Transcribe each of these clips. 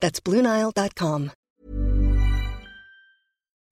That's BlueNile.com.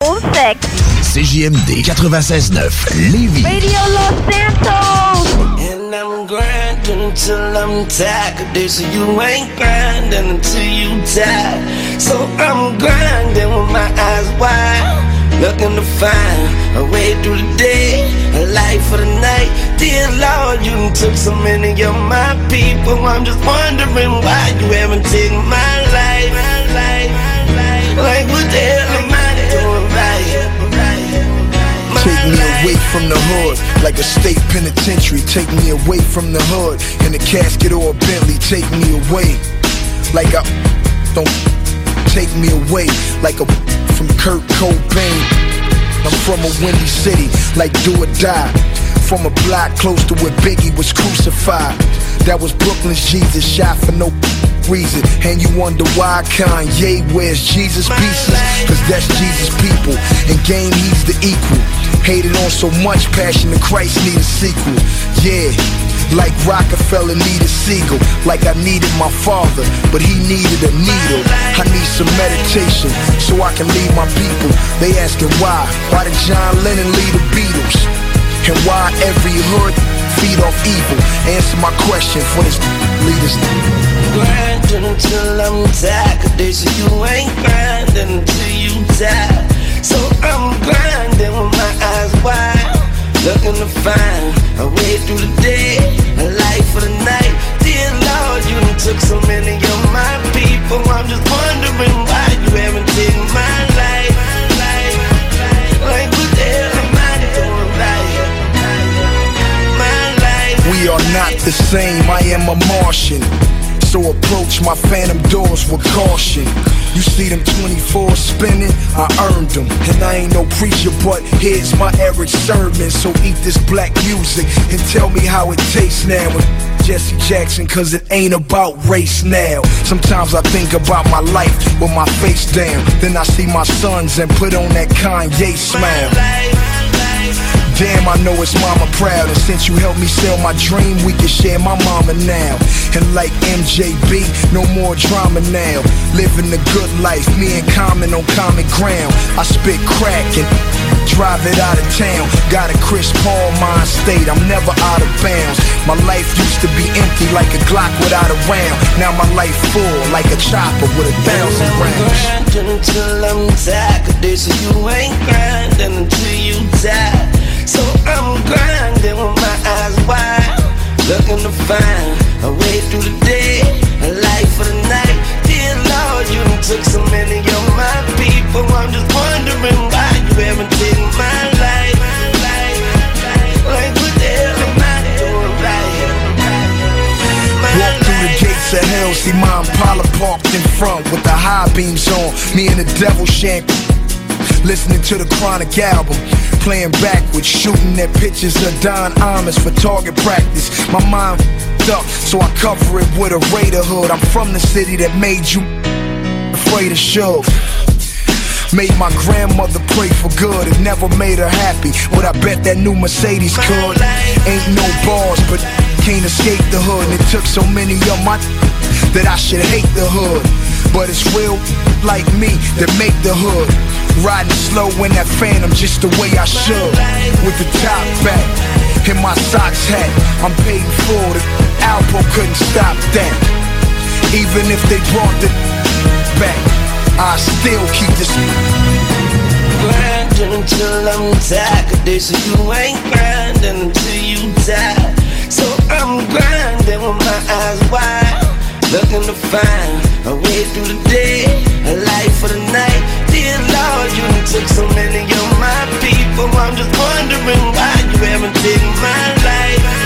Au sec. CJMD 96.9 Lévis. Radio Los Santos. And I'm grinding till I'm tired. They say you ain't grinding until you tired. So I'm grinding with my eyes wide. Looking to find a way through the day, a light for the night. Dear Lord, you done took so many of my people. I'm just wondering why you haven't taken my life. My life, my life. Like, what the hell am I doing right? Take me away from the hood, like a state penitentiary. Take me away from the hood, in a casket or a Bentley. Take me away, like I don't take me away, like a from Kurt Cobain. I'm from a windy city, like do or die. From a block close to where Biggie was crucified. That was Brooklyn's Jesus, shot for no reason. And you wonder why Kanye wears Jesus pieces? Cause that's Jesus' people. And game, he's the equal. Hated on so much, Passion of Christ need a sequel. Yeah. Like Rockefeller needed Siegel, like I needed my father, but he needed a needle. I need some meditation so I can lead my people. They asking why? Why did John Lennon lead the Beatles? And why every hood feed off evil? Answer my question for this leaders. grinding until I'm tired. Cause you ain't grinding until you die. So with my eyes wide. Looking to find a way through the day, a life for the night. Dear Lord, you done took so many of my people. I'm just wondering why you haven't taken my life. Like, what the hell am I doing right? My life. We are not the same, I am a Martian. So approach my phantom doors with caution. You see them 24 spinning, I earned them. And I ain't no preacher, but here's my Eric sermon. So eat this black music and tell me how it tastes now. with Jesse Jackson, cause it ain't about race now. Sometimes I think about my life with my face down. Then I see my sons and put on that Kanye smile. Damn, I know it's mama proud. And since you helped me sell my dream, we can share my mama now. And like MJB, no more drama now. Living the good life, me and Common on common ground. I spit crack and drive it out of town. Got a Chris Paul mind state, I'm never out of bounds. My life used to be empty like a Glock without a round. Now my life full like a chopper with a thousand rounds. until I'm tired. They you ain't grinding until you beams on. Me and the devil shank. Listening to the Chronic album, playing backwards, shooting at pictures of Don Amos for target practice. My mind f***ed up, so I cover it with a Raider hood. I'm from the city that made you afraid of shove. Made my grandmother pray for good. It never made her happy, but I bet that new Mercedes could. Ain't no bars, but can't escape the hood. And it took so many of my that I should hate the hood. But it's real like me that make the hood. Riding slow in that phantom just the way I should. With the top back and my socks hat. I'm paid for the Alpo couldn't stop that. Even if they brought the back, I still keep this. Grinding until I'm tired. This you ain't grinding until you die. So I'm grinding with my eyes wide, looking to find a way through the day, a life for the night. Dear Lord, you took so many of my people. I'm just wondering why you haven't taken my life.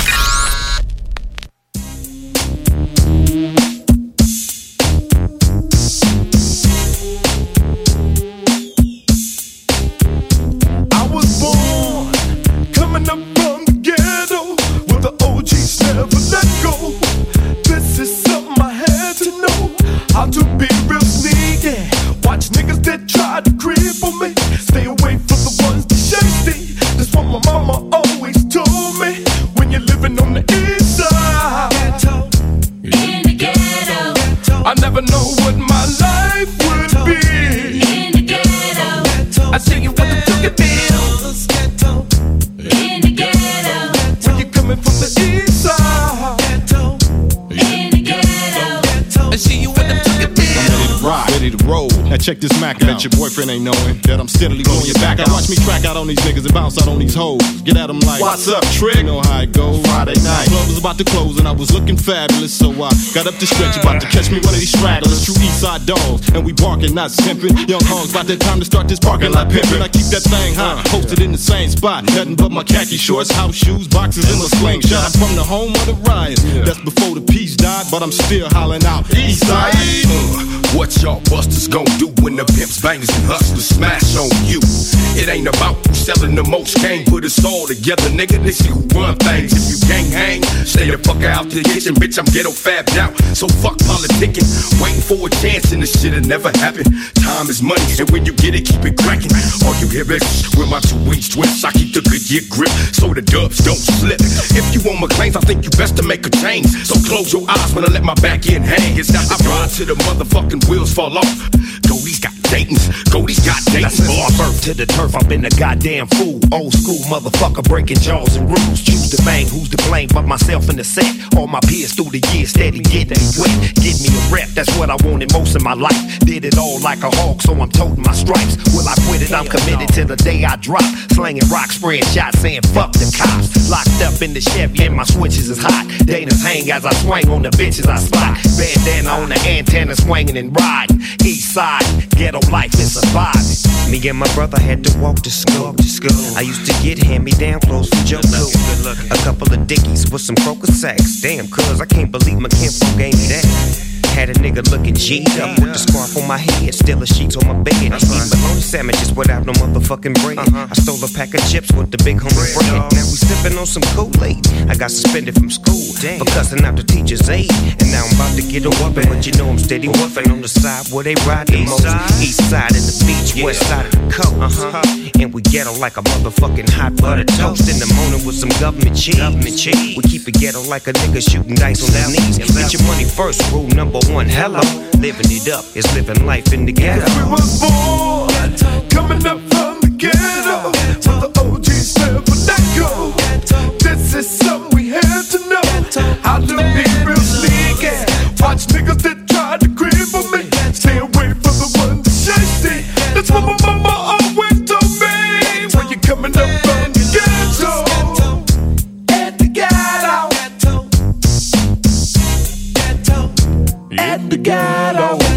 Boyfriend ain't knowing that I'm steadily on your back. Now watch me track out on these niggas and bounce out on these hoes. Get at them like, What's up, Trick? You know how it goes. Friday night. Club was about to close and I was looking fabulous, so I got up the stretch, about to catch me one of these stragglers. True East Side dogs, and we barking, not simping. Young hogs, about that time to start this parking lot pimping. I keep that thing high, posted in the same spot. Nothing but my khaki shorts, house shoes, boxes, and my slingshot. From the home of the riots. That's before the peace died, but I'm still hollering out East Side. Uh, what y'all busters gon' do when the pimps, bangers, and hustlers smash on you? It ain't about who's selling the most cane. Put us all together, nigga. See who run things. If you can't hang, stay the fuck out the kitchen, bitch. I'm ghetto fabbed out. So fuck politicking. Waiting for a chance and this shit'll never happen. Time is money, and when you get it, keep it cracking. All you hear is with my two wings twist. I keep the good year grip so the dubs don't slip. If you want my claims, I think you best to make a change. So close your eyes when I let my back end hang. It's not the ride to the motherfucking wheels fall off. Goldie's got Dayton's, Goldie's got Dayton's. Before I birth to the turf, I've been a goddamn fool. Old school motherfucker breaking jaws and rules. Choose the bang, who's to blame but myself in the set. All my peers through the years steady getting me wet. Get me a rep, that's what I wanted most of my life. Did it all like a hawk, so I'm toting my stripes. Will I quit it? I'm committed till the day I drop. Slanging rock, spraying shots, saying fuck the cops. Locked up in the Chevy and my switches is hot. Dana's hang as I swing on the bitches I spot. Bandana on the antenna swinging and riding. East side, ghetto life is surviving. Me and my brother had to walk to school. To school. I used to get hand-me-down clothes from Joe Cool. A couple of dickies with some crocus sacks. Damn, cuz I can't believe my kinfolk gave me that. Had a nigga looking G'd up with the scarf on my head, still a sheets on my bed. I Eating bologna sandwiches without no motherfucking bread. I stole a pack of chips with the big homie bread. Now we sipping on some Kool-Aid. I got suspended from school for cussing out the teacher's aide. And now I'm about to get a whooping, but you know I'm steady woofing on the side where they ride the most. East side of the beach, west side of the coast. And we ghetto like a motherfucking hot butter toast. In the morning with some government cheese. Government cheese. We keep it ghetto like a nigga shooting dice on his knees. Get your money first, rule number one. Hello, living it up is living life in the ghetto. We was born coming up from the ghetto, where the OGs never let go. This is something we had to know how to be real sneaky. Watch niggas the God I.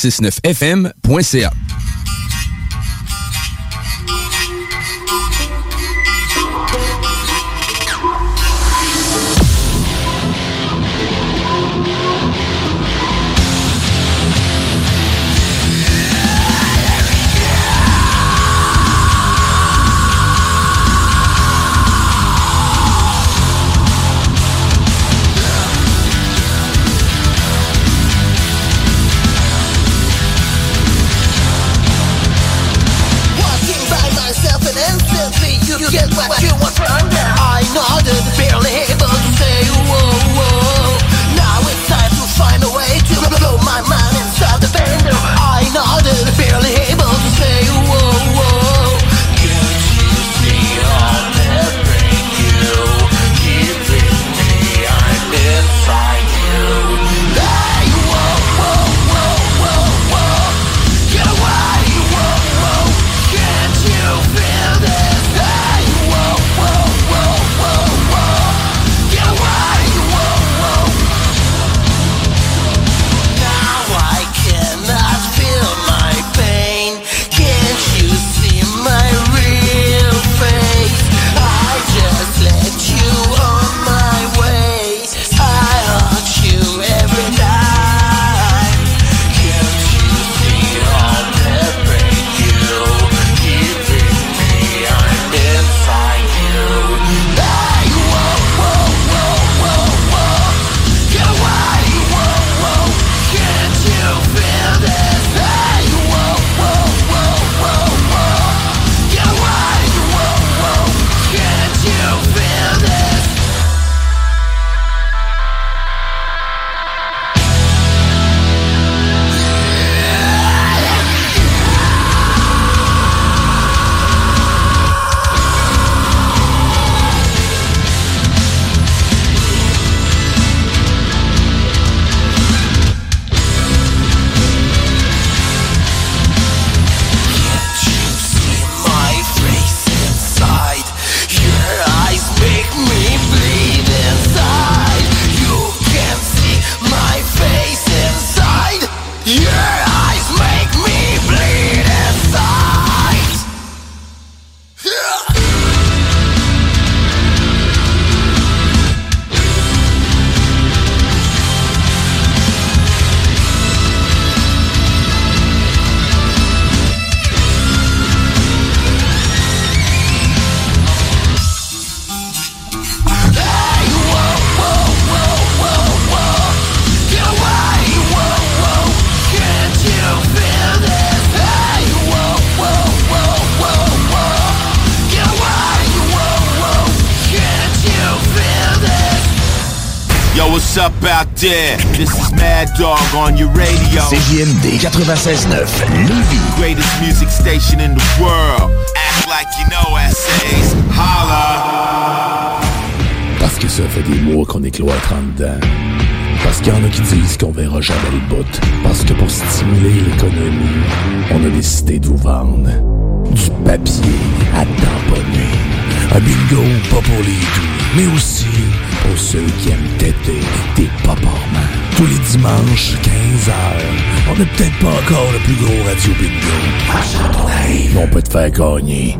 969fm.ca. there? This is Mad Dog on your radio. CJMD 96.9 Lévis. Greatest music station in the world. Act like you know essays. Holla. Parce que ça fait des mois qu'on est cloître en dedans. Parce qu'il y en a qui disent qu'on verra jamais le bout. Parce que pour stimuler l'économie, on a décidé de vous vendre du papier à tamponner. Un bingo pas pour les doux, mais aussi pour ceux qui aiment têter des paparmans. Tous les dimanches, 15h, on n'est peut-être pas encore le plus gros radio bingo. Châteauneuf, mais on peut te faire gagner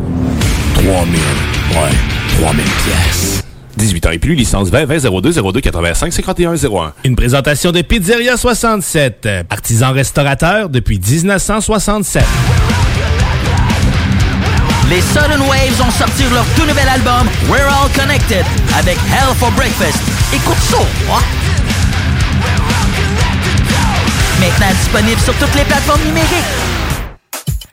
3000, ouais, 3000 pièces. 18 ans et plus, licence 20 20 02 02 85 51 01. Une présentation de Pizzeria 67, artisan restaurateur depuis 1967. Les Sudden Waves ont sorti leur tout nouvel album We're All Connected avec Hell for Breakfast. Écoute ça, hein? Maintenant disponible sur toutes les plateformes numériques.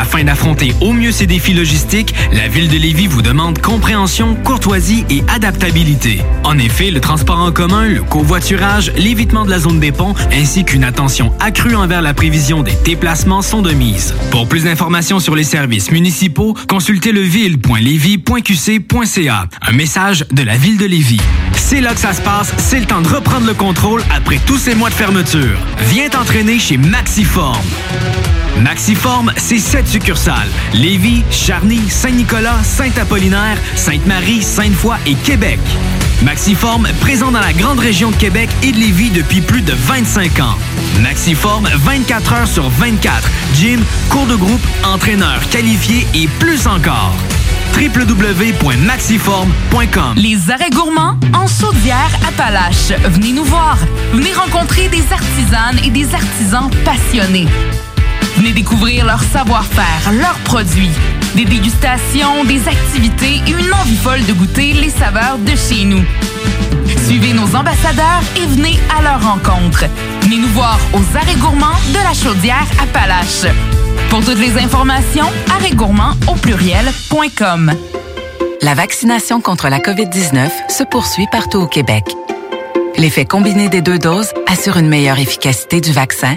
Afin d'affronter au mieux ces défis logistiques, la ville de Lévis vous demande compréhension, courtoisie et adaptabilité. En effet, le transport en commun, le covoiturage, l'évitement de la zone des ponts ainsi qu'une attention accrue envers la prévision des déplacements sont de mise. Pour plus d'informations sur les services municipaux, consultez leville.lévis.qc.ca. Un message de la ville de Lévis. C'est là que ça se passe, c'est le temps de reprendre le contrôle après tous ces mois de fermeture. Viens t'entraîner chez Maxiform. Maxiform, c'est sept succursales. Lévis, Charny, Saint-Nicolas, Saint-Apollinaire, Sainte-Marie, Sainte-Foy et Québec. Maxiform, présent dans la grande région de Québec et de Lévis depuis plus de 25 ans. Maxiform, 24 heures sur 24. Gym, cours de groupe, entraîneur qualifié et plus encore. www.maxiform.com Les arrêts gourmands en Chaudière Appalaches. Venez nous voir. Venez rencontrer des artisanes et des artisans passionnés. Venez découvrir leur savoir-faire, leurs produits, des dégustations, des activités et une envie folle de goûter les saveurs de chez nous. Suivez nos ambassadeurs et venez à leur rencontre. Venez nous voir aux arrêts gourmands de la Chaudière Appalaches. Pour toutes les informations, arrêtgourmands au pluriel.com. La vaccination contre la COVID-19 se poursuit partout au Québec. L'effet combiné des deux doses assure une meilleure efficacité du vaccin,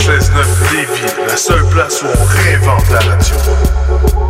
96.9 Lévis, la seule place où on réinvente la radio.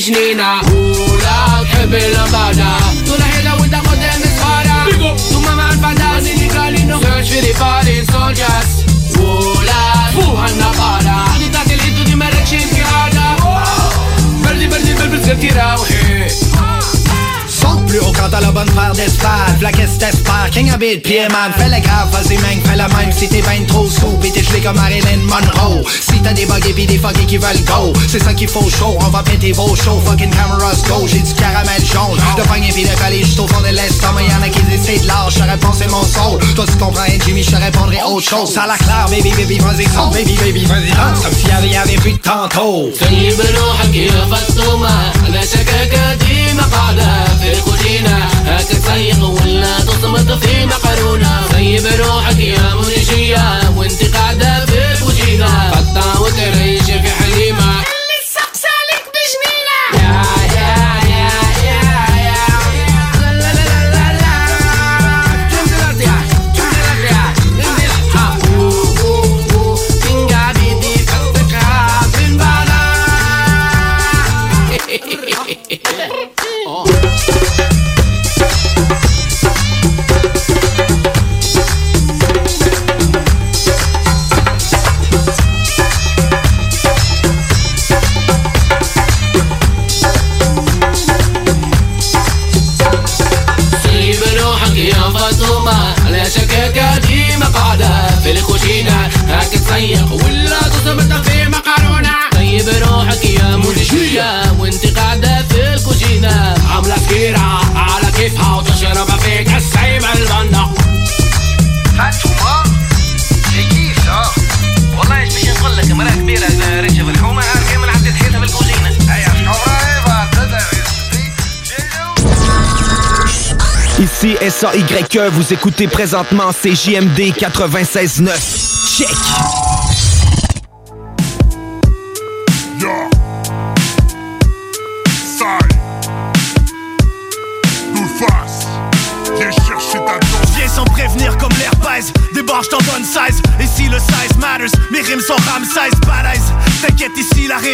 عليك مجنينة ولا تحب الأبادة طول حيلة وانت قدام صغارة ثم مع الفدا سيدي قالينو سيرش في ريفارين سولجرز ولا فوها النقارة دي تاعت الهيدو دي مالكش انتقادة بردي بردي بلبل سيرتي راوحي Saute plus haut quand t'as la bonne paire d'espace La caisse t'espère, King habite pied man Fais le grave, vas-y man, fais la même Si t'es ben trop scoop et t'es gelé comme Marilyn Monroe Si t'as des bugs et pis des fuckers qui veulent go C'est ça qu'il faut chaud, on va péter vos shows Fucking cameras go, j'ai du caramel jaune De poignet pis de coller juste au fond de l'estomac Y'en a qui disent de l'âge, je réponds c'est mon soul Toi tu comprends rien Jimmy, je te répondrai autre chose Ça la claire, baby, baby, vas-y, saute, baby, baby, vas-y, danse Comme s'il y avait, y avait plus de tantôt طيب روحك يا فطومة أنا شكاكة دي مقعدة في الكوزينة هاك تصيغ ولا تصمت في مقرونة. طيب روحك يا منشية وانت قاعدة في الكوزينة قطع وتريش الكوشينة عاملة سكيرة على كيفها وتشرب فيك السيب البندق فاطمة c'est كيف ça والله ايش باش نقول لك امرأة كبيرة ريشة في الحومة عارفة من عدت حياتها بالكوزينة اي Ici SAYE, vous écoutez présentement CJMD 96.9. Check!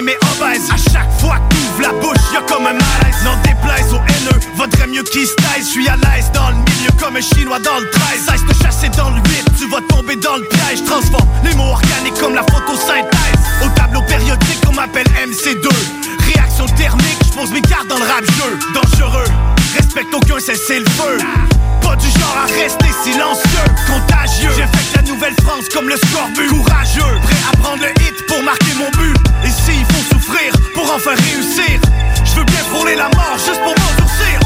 Est obèse À chaque fois que t'ouvres la bouche y'a comme un malaise. N'en déplaise aux haineux Vaudrait mieux qu'ils se taisent. J'suis à l'aise dans le milieu comme un chinois dans le 13 Cesse de chasser dans le 8 Tu vas tomber dans le piège. Transforme les mots organiques comme la photosynthèse. Au tableau périodique qu'on m'appelle MC2 Réaction thermique J'pose mes cartes dans le rap jeu. Dangereux Respecte aucun cessez le feu pas du genre à rester silencieux, contagieux. J'effectue la Nouvelle-France comme le scorbut. Courageux, prêt à prendre le hit pour marquer mon but. Pour enfin réussir, je veux bien frôler la mort juste pour m'endurcir.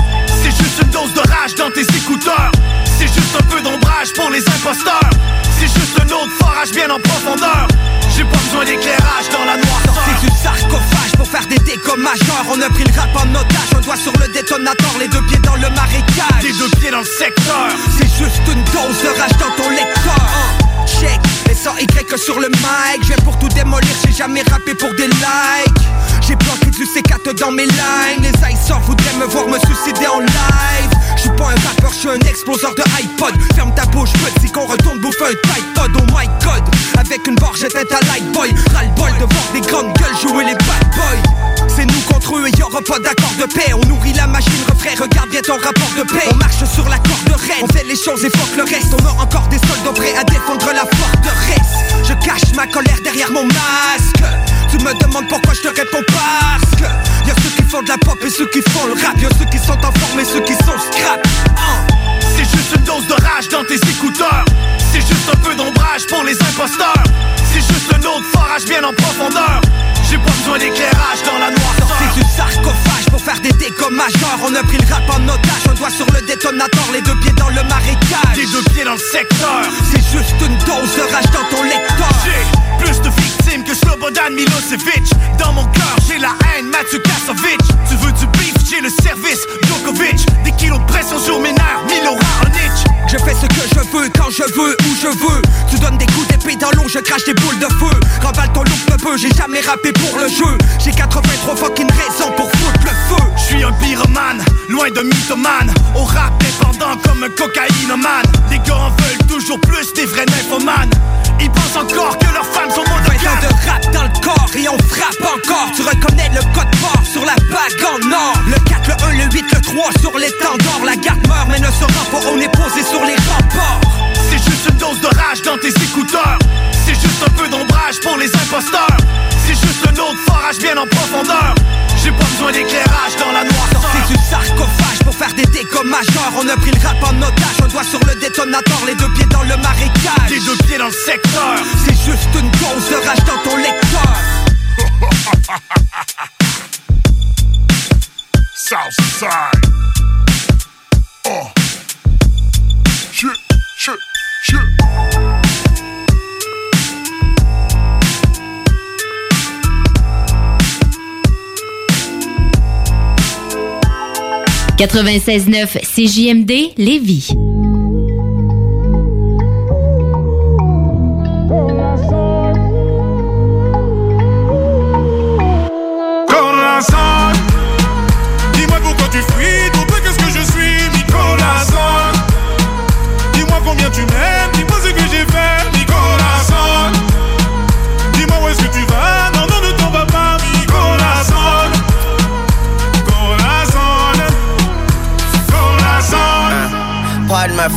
C'est juste une dose de rage dans tes écouteurs. C'est juste un peu d'ombrage pour les imposteurs. C'est juste un autre forage bien en profondeur. J'ai pas besoin d'éclairage dans la noirceur. Sorti du sarcophage pour faire des dégâts majeurs On a pris le rap en otage, un doigt sur le détonateur Les deux pieds dans le marécage Les deux pieds dans le secteur C'est juste une dose de rage dans ton lecteur Hein, Check, les Y que sur le mic. Je viens pour tout démolir, j'ai jamais rappé pour des likes. J'ai planté du C4 dans mes lines. Les iceors voudraient me voir me suicider en live. Je suis pas un rappeur, je suis un exploseur de iPod. Ferme ta bouche petit qu'on retourne bouffer un Tide Pod Oh my god, avec une j'éteins ta light boy. Ras-le-bol de voir des grandes gueules jouer les bad boys. C'est nous contre eux et y'aura pas d'accord de paix. On nourrit la machine, refrain, regarde bien ton rapport de paix. On marche sur la corde raide, on fait les choses et fuck le reste. On a encore des soldats prêts à défendre la derrière mon masque. Tu me demandes pourquoi je te réponds parce que Y'a ceux qui font de la pop et ceux qui font le rap. Y'a ceux qui sont en forme et ceux qui sont scrap. Hein. C'est juste une dose de rage dans tes écouteurs. C'est juste un peu d'ombrage pour les imposteurs. C'est juste un autre forage bien en profondeur. J'ai pas besoin d'éclairage dans la noirceur. Sorti du sarcophage pour faire des dégâts majeurs. On a pris le rap en otage, un doigt sur le détonateur. Les deux pieds dans le marécage. Les deux pieds dans le secteur. C'est juste une dose de rage dans ton lecteur que Slobodan Milosevic. Dans mon cœur j'ai la haine Mathieu Kasovic. Tu veux du beef, j'ai le service Djokovic. Des kilos de pression sur mes nerfs Milo Raonic. Je fais ce que je veux, quand je veux, où je veux. Tu donnes des coups d'épée dans l'eau, je crache des boules de feu. Remballe ton look de peu, j'ai jamais rappé pour le jeu. J'ai 83 fucking raisons pour foutre le feu. Je suis un pyromane, loin de mythomane. Au rap dépendant comme un cocaïnomane. Les gars en veulent toujours plus des vrais nymphomanes Ils pensent encore que leurs femmes sont 20 ans monogames de rap dans le corps et on frappe encore. Tu reconnais le code fort sur la bague en or. Le 4, le 1, le 8, le 3 sur l'étendard La garde meurt mais ne se rend pas, on est posé sur les remparts. C'est juste une dose de rage dans tes écouteurs. C'est juste un peu d'ombrage pour les imposteurs. C'est juste un autre forage bien en profondeur J'ai pas besoin d'éclairage dans la noirceur Sorti du sarcophage pour faire des dégâts majeurs On a pris le rap en otage, un doigt sur le détonateur Les deux pieds dans le marécage Les deux pieds dans le secteur C'est juste une dose de rage dans ton lecteur Southside. Oh. Shit, shit, shit. 96.9 CJMD Lévis.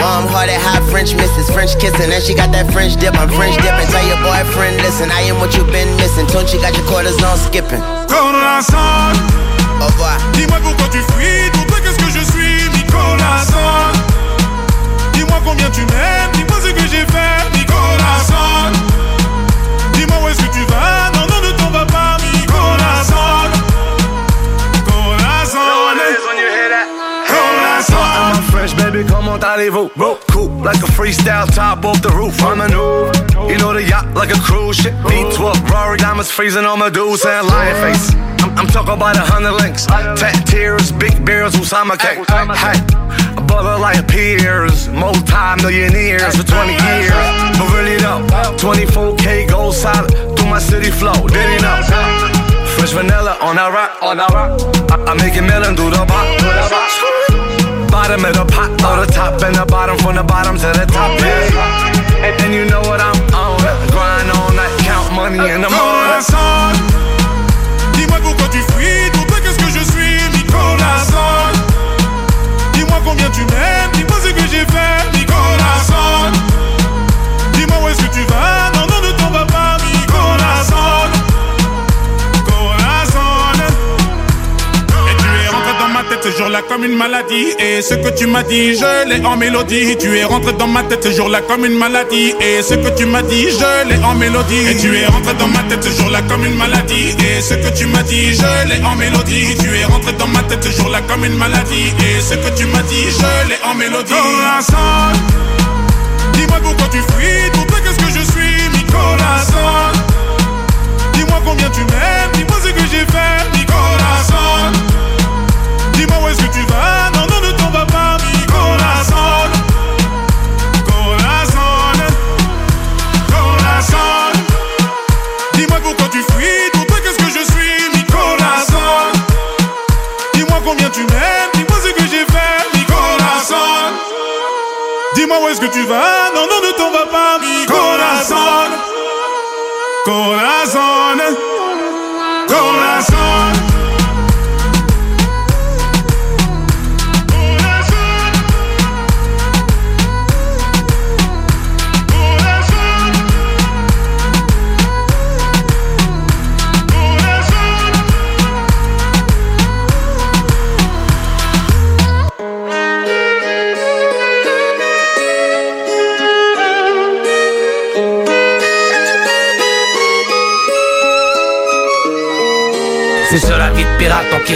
Warm hearted, hot French misses, French kissing, and she got that French dip. I'm French dipping. Tell your boyfriend, listen, I am what you've been missing. Don't you got your quarters on skipping? Corazon Au revoir. Dis-moi pourquoi tu fuis, pour toi qu'est-ce que je suis, corazon Dis-moi combien tu m'aimes, dis-moi ce que j'ai fait, corazon Dis-moi où est-ce que tu vas, on, allez-vous Cool, like a freestyle top off the roof. I'm a new, you know the yacht like a cruise ship. V12, Rory diamonds freezing on Medusa and lion face. I'm, I'm talking about a hundred links. Tat tears, big beers, Usama cake. Hey, a brother like peers Multi-millionaires for 20 years. But really though, 24K gold solid Through my city flow, did he know? Fresh vanilla on that rock, on that rock. I, I make it melon through the pot Bottom of the pot, or the top and the bottom From the bottom to the top, yeah. And, and you know what I'm on. Grind on that, count money in the morning Dis-moi pourquoi tu fuis, pour toi qu'est-ce que je suis, corazon Dis-moi combien tu m'aimes, dis-moi ce que j'ai fait, jour-là comme une maladie. Et ce que tu m'as dit, je l'ai en mélodie. Tu es rentré dans ma tête ce jour-là comme une maladie. Et ce que tu m'as dit, je l'ai en mélodie. Et tu es rentré dans ma tête ce jour-là comme une maladie. Et ce que tu m'as dit, je l'ai en mélodie. Tu es rentré dans ma tête ce jour-là comme une maladie. Et ce que tu m'as dit, je l'ai en mélodie. Corazon Dis-moi pourquoi tu fuis, pour toi qu'est-ce que je suis, corazon? Dis-moi combien tu m'aimes, dis-moi ce que j'ai fait, corazon Dis-moi où est-ce que tu vas. Non, non, ne tombe pas, mi corazón Corazón Corazón Dis-moi pourquoi tu fuis Pour toi, qu'est-ce que je suis, mi corazón Dis-moi combien tu m'aimes Dis-moi ce que j'ai fait, mi corazón Dis-moi où est-ce que tu vas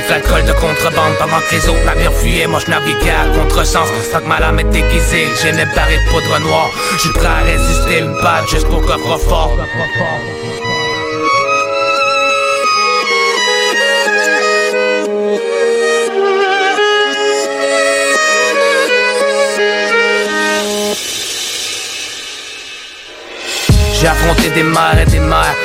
kiffe l'alcool de contrebande Pendant que les autres navires fuyaient, moi je naviguais à contresens. Tant que ma lame est déguisée, j'ai mes barils de poudre noire. Je prêt à résister une balle jusqu'au coffre-fort J'ai affronté des mers et des mers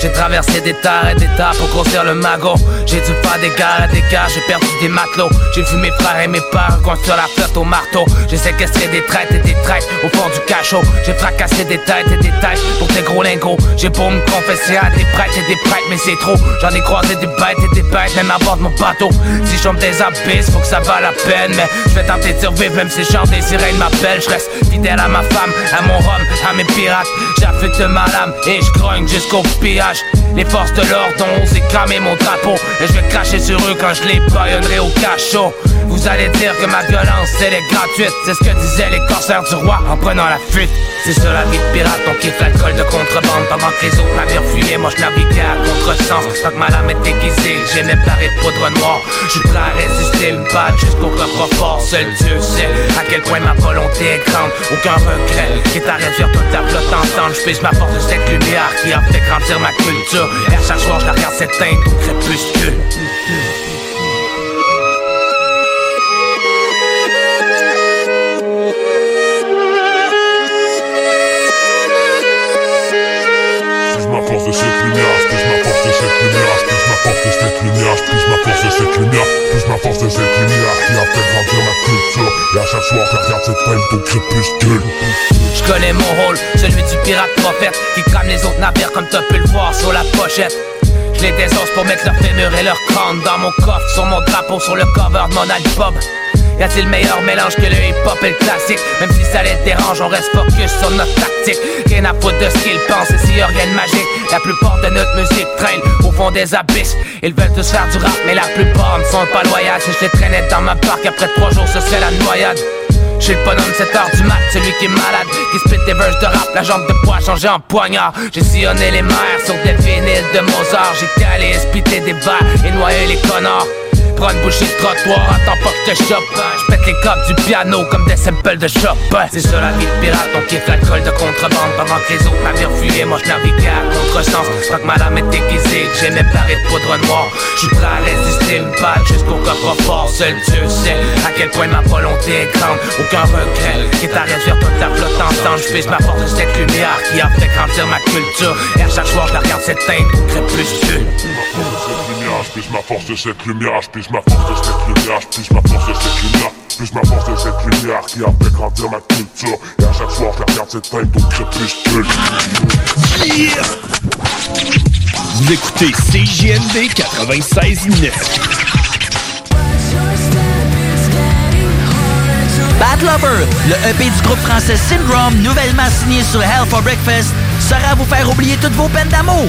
J'ai traversé des terres et des tas pour grossir le magot. J'ai dû faire des gares et des gares, j'ai perdu des matelots. J'ai vu mes frères et mes pères construire la flotte au marteau. J'ai séquestré des traites et des traites au fond du cachot. J'ai fracassé des têtes et des têtes pour tes gros lingots. J'ai beau me confesser à des prêtres et des prêtres mais c'est trop. J'en ai croisé des bêtes et des bêtes même à bord de mon bateau. Si je tombe des abysses faut que ça vaille la peine. Mais je vais tenter de survivre même si chants des sirènes m'appellent Je reste fidèle à ma femme, à mon rhum, à mes pirates. J'affûte ma lame et je grogne jusqu'au pillage. Les forces de l'ordre ont osé cramer mon drapeau. Et je vais cracher sur eux quand je les baïonnerai au cachot. Vous allez dire que ma violence elle est gratuite. C'est ce que disaient les corsaires du roi en prenant la fuite. C'est ça la vie de pirate, on kiffe l'alcool de contrebande. Pendant que les autres navires fuyaient, moi je naviguais à contresens. Tant que ma lame est déguisée, j'ai mes barils de poudre noire Je prêt à résister une balle jusqu'au coffre-fort Seul Dieu sait à quel point ma volonté est grande. Aucun regret qui est à réduire toute ta flotte ensemble Je ma force de cette lumière qui a fait grandir ma culture Et à chaque soir je la regarde s'éteindre au crépuscule de cette lumière, plus je m'apporte de plus de plus de plus de qui a fait grandir ma culture. Et à chaque soir, je regarde cette peine au crépuscule. Je connais mon rôle, celui du pirate prophète Qui crame les autres navires comme t'as pu le voir sur la pochette. Je les désosse pour mettre leur fémur et leur crâne Dans mon coffre, sur mon drapeau, sur le cover de mon album. Y a-t-il meilleur mélange que le hip-hop et le classique? Même si ça les dérange, on reste focus sur notre tactique. Rien à foutre de ce qu'ils pensent et s'il y a rien de magique La plupart de notre musique traîne au fond des abysses. Ils veulent tous faire du rap mais la plupart ne sont pas loyaux Si je les traînais dans ma barque après trois jours ce serait la noyade j'ai le bonhomme 7 heures du mat, celui qui est malade Qui spit des verses de rap, la jambe de bois changée en poignard. J'ai sillonné les mers sur des vinyles de Mozart. J'ai calé, spité des balles et noyé les connards Prends une bouchée de trottoir, attends pas que je te chope Je pète les cordes du piano comme des samples de shop C'est ça la vie de pirate, on kiffe l'alcool de contrebande Pendant que les autres navires fuyaient, moi je naviguais à contresens Tant que ma lame est déguisée, que j'ai mes barils de poudre noire Je suis prêt à résister une balle jusqu'au coffre-fort Seul Dieu sait à quel point ma volonté est grande. Aucun regret qui est à réduire toute la flotte ensemble Je pèse ma force de cette lumière qui a fait grandir ma culture. Et à chaque soir je la regarde s'éteindre au crépuscule Plus je m'apporte de cette lumière, plus je m'apporte de cette lumière, plus je m'apporte de cette lumière, plus je m'apporte de cette lumière qui a fait grandir ma culture. Et à chaque soir, je la regarde s'éteindre au crépuscule. Vous écoutez CJMD 96.9. Bad Lover, le EP du groupe français Syndrome, nouvellement signé sur Hell for Breakfast, sera à vous faire oublier toutes vos peines d'amour.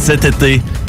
Cet été,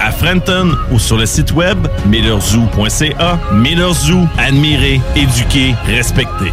à Frenton ou sur le site web millerzoo.ca. Miller Zoo, admirer, éduquer, respecter.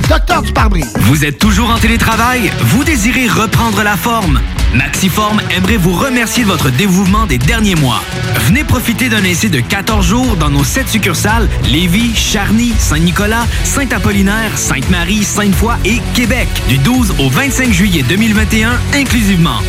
Docteur du. Vous êtes toujours en télétravail? Vous désirez reprendre la forme? Maxiform aimerait vous remercier de votre dévouement des derniers mois. Venez profiter d'un essai de 14 jours dans nos 7 succursales Lévis, Charny, Saint-Nicolas, Saint-Apollinaire, Sainte-Marie, Sainte-Foy et Québec du 12 au 25 juillet 2021 inclusivement.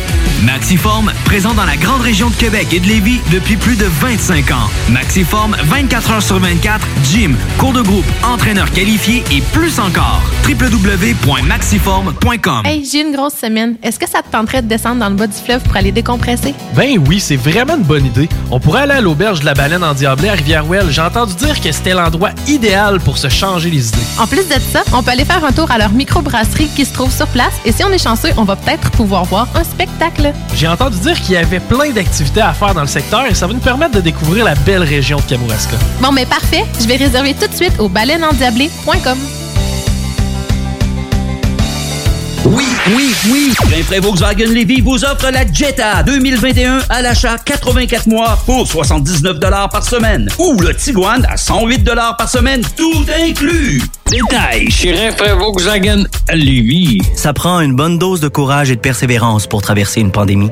Maxiform, présent dans la grande région de Québec et de Lévis depuis plus de 25 ans. Maxiform, 24 heures sur 24, gym, cours de groupe, entraîneur qualifié et plus encore. www.maxiform.com Hey, j'ai une grosse semaine. Est-ce que ça te tenterait de descendre dans le bas du fleuve pour aller décompresser? Ben oui, c'est vraiment une bonne idée. On pourrait aller à l'auberge de la baleine en Diablé à Rivière-Ouelle. J'ai entendu dire que c'était l'endroit idéal pour se changer les idées. En plus de ça, on peut aller faire un tour à leur microbrasserie qui se trouve sur place et si on est chanceux, on va peut-être pouvoir voir un spectacle. J'ai entendu dire qu'il y avait plein d'activités à faire dans le secteur et ça va nous permettre de découvrir la belle région de Kamouraska. Bon, mais parfait. Je vais réserver tout de suite au baleineendiablé.com. Oui, oui, oui! Rainfray Volkswagen Levy vous offre la Jetta 2021 à l'achat 84 mois pour 79 par semaine. Ou le Tiguan à 108 par semaine, tout inclus. Détail chez Rainfray Volkswagen Levy. Ça prend une bonne dose de courage et de persévérance pour traverser une pandémie.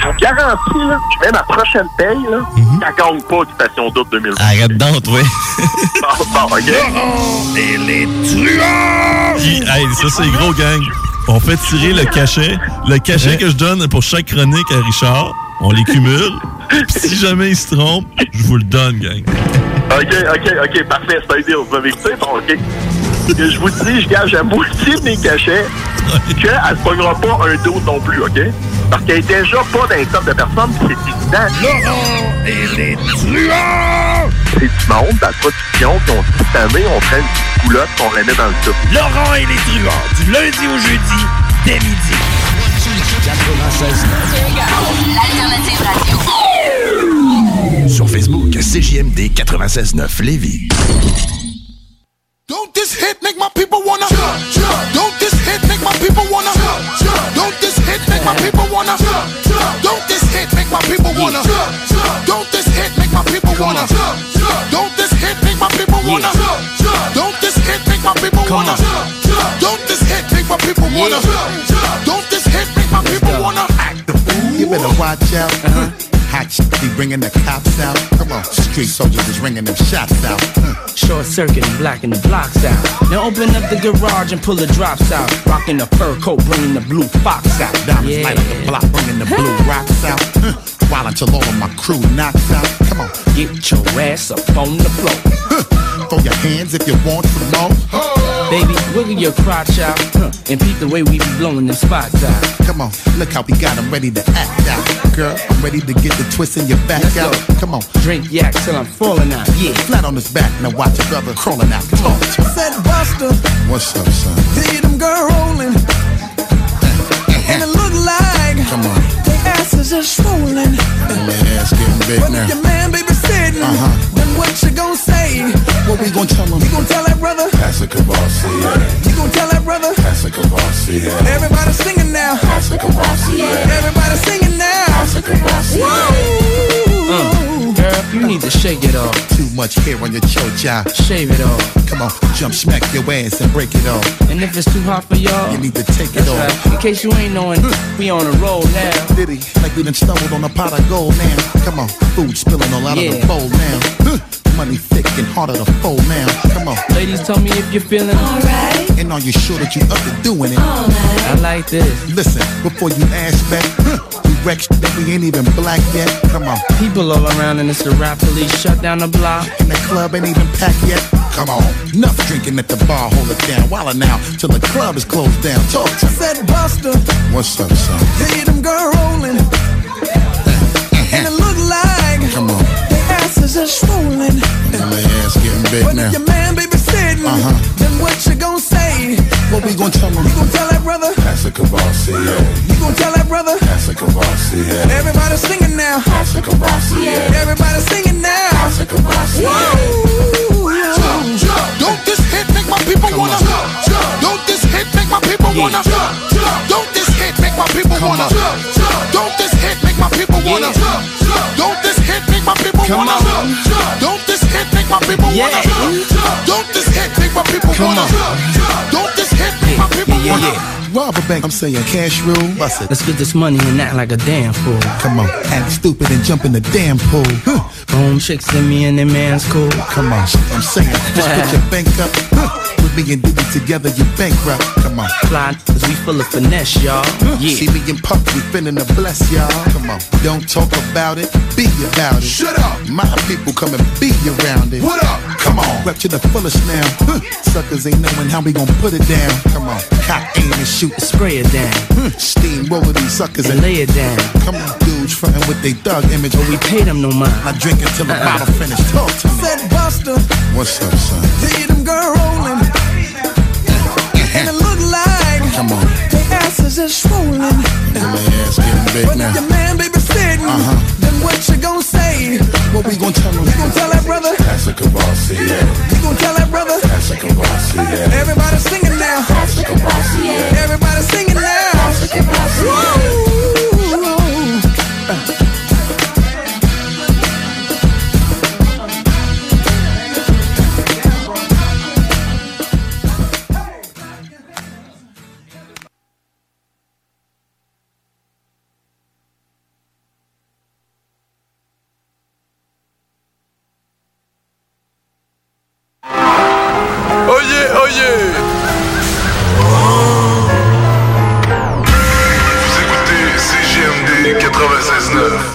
Je vous garantis, là, je mets ma prochaine paye, là, ça gagne pas Occupation Double 2020. Arrête donc, oui. Bon, bon, OK. Et les truands! Hey, ça, c'est gros, gang. On fait tirer le cachet. Le cachet que je donne pour chaque chronique à Richard, on les cumule. Si jamais il se trompe, je vous le donne, gang. OK, OK, OK, parfait, c'est un deal. Vous m'avez écouté? Bon, OK. Que je vous dis, je gage à moitié de mes cachets qu'elle ne pognera pas un dos non plus, OK? Parce qu'elle est déjà pas dans les top de personnes, c'est évident. Laurent et les truands! C'est du monde dans la production qui ont dit cette année, on prend une petite coulotte et on la met dans le top. Laurent et les truands, du lundi au jeudi, dès midi. 96 L'alternative radio. Sur Facebook, CJMD 96.9 Lévis. Don't this hit make my people wanna jump, jump. Don't this hit make my people wanna jump, jump. Don't this hit make my people wanna jump, jump. Don't this hit make my people wanna jump, jump. Don't this hit make my people wanna jump, jump. Don't this hit make my people wanna jump, jump. Don't this hit make my people wanna jump, jump. Don't this hit make my people wanna jump, jump. Don't this hit make my people wanna act the fool. You better watch out. hot be bringing the cops out. Come on, street soldiers is ringing them shots out. Uh, Short circuit and blacking the blocks out. Now open up the garage and pull the drops out. Rocking the fur coat, bringing the blue fox out. Diamonds Yeah. light up the block, bringing the blue rocks out. Uh, while until all of my crew knocks out. Come on, get your ass up on the floor. Throw your hands if you want some more. Baby, wiggle your crotch out huh, and peep the way we be blowing them spots out. Come on, look how we got 'em ready to act out. Girl, I'm ready to get the twist in your back Let's out. go. Come on, Drink yak till I'm falling out. Yeah, flat on his back. Now watch your brother crawling out. Talk to. Said Buster, What's up, son? see them girl rolling. And it look like Come on, their asses are swollen. my ass getting big But now. your man baby sitting, Uh-huh. then what you gonna say? What we gonna tell him? You gon' tell that brother? That's a Kavasi, You gon' tell that brother? That's a Kavasi, Everybody singing now. That's a Kavasi, Everybody singing now. That's a Kavasi, Uh, girl, you need to shake it off. Too much hair on your chocha. Shave it off. Come on, jump, smack your ass and break it off. And if it's too hot for y'all, You need to take it that's off. right. In case you ain't knowing, we on a roll now. Diddy, like we done stumbled on a pot of gold now. Come on, food spilling all out of the bowl now. Huh, Money thick and harder to fold now. Come on. Ladies, tell me if you're feeling alright. And are you sure that you up to doing it? All right. I like this. Listen, before you ask back, huh, you wreck that we ain't even black yet. Come on. People all around and it's the rap police shut down the block. And the club ain't even packed yet. Come on. Enough drinking at the bar, hold it down. While now, till the club is closed down. Talk to me. Said Buster, What's up, son? see them girl rolling. Uh-huh. And it look like Come on. their asses are swollen. And My ass getting big But now. your man baby sitting, Uh-huh. then what you gon' say? What we gon' tell him? You gon' tell that brother? That's a Kavasi, You gon' tell that brother? That's a Kavasi, Everybody singing now. That's a Kavasi, Everybody singing now. That's a Kavasi, Don't this hit make my people wanna jump, jump. Don't this hit make my people wanna jump, jump. Don't this hit make my people wanna jump, jump. Don't this hit make my people wanna Don't this hit make my people wanna Don't this hit make my people wanna Don't this hit make my people wanna Don't this hit make my people wanna Rob a bank, I'm saying cash rule, bust it. Let's get this money and act like a damn fool. Come on, act stupid and jump in the damn pool. Huh. Boom, chicks and me and them man's cool. Come on, I'm saying, just put your bank up. Huh. With me and Diddy together, you bankrupt. Come on. Fly, cause we full of finesse, y'all. Yeah. See me and Puff, we finna bless y'all. Come on, don't talk about it, be about it. Shut up. My people come and be around it. What up? Come on, rep to the fullest now. Huh. Suckers ain't knowing how we gon' put it down. Come on, cock aim and shoot. Spray it down. Huh. Steamroller these suckers And lay it down. Come on, dudes frontin' with they thug image. But we pay them no mind. I drink until the bottle finish. Talk to me. Said Buster, What's up, son? see them girl rolling. And it look like Come on, their asses are swollen. my ass getting big But if now. your man baby sitting, Uh-huh. then what you gon' say? What we gon' tell him? You gon' tell that brother? That's a Kavasi, You gon' tell that brother? That's a Kavasi, Everybody singing now. That's a Kavasi, Everybody singing now. Oh, Vous écoutez CGMD 96.9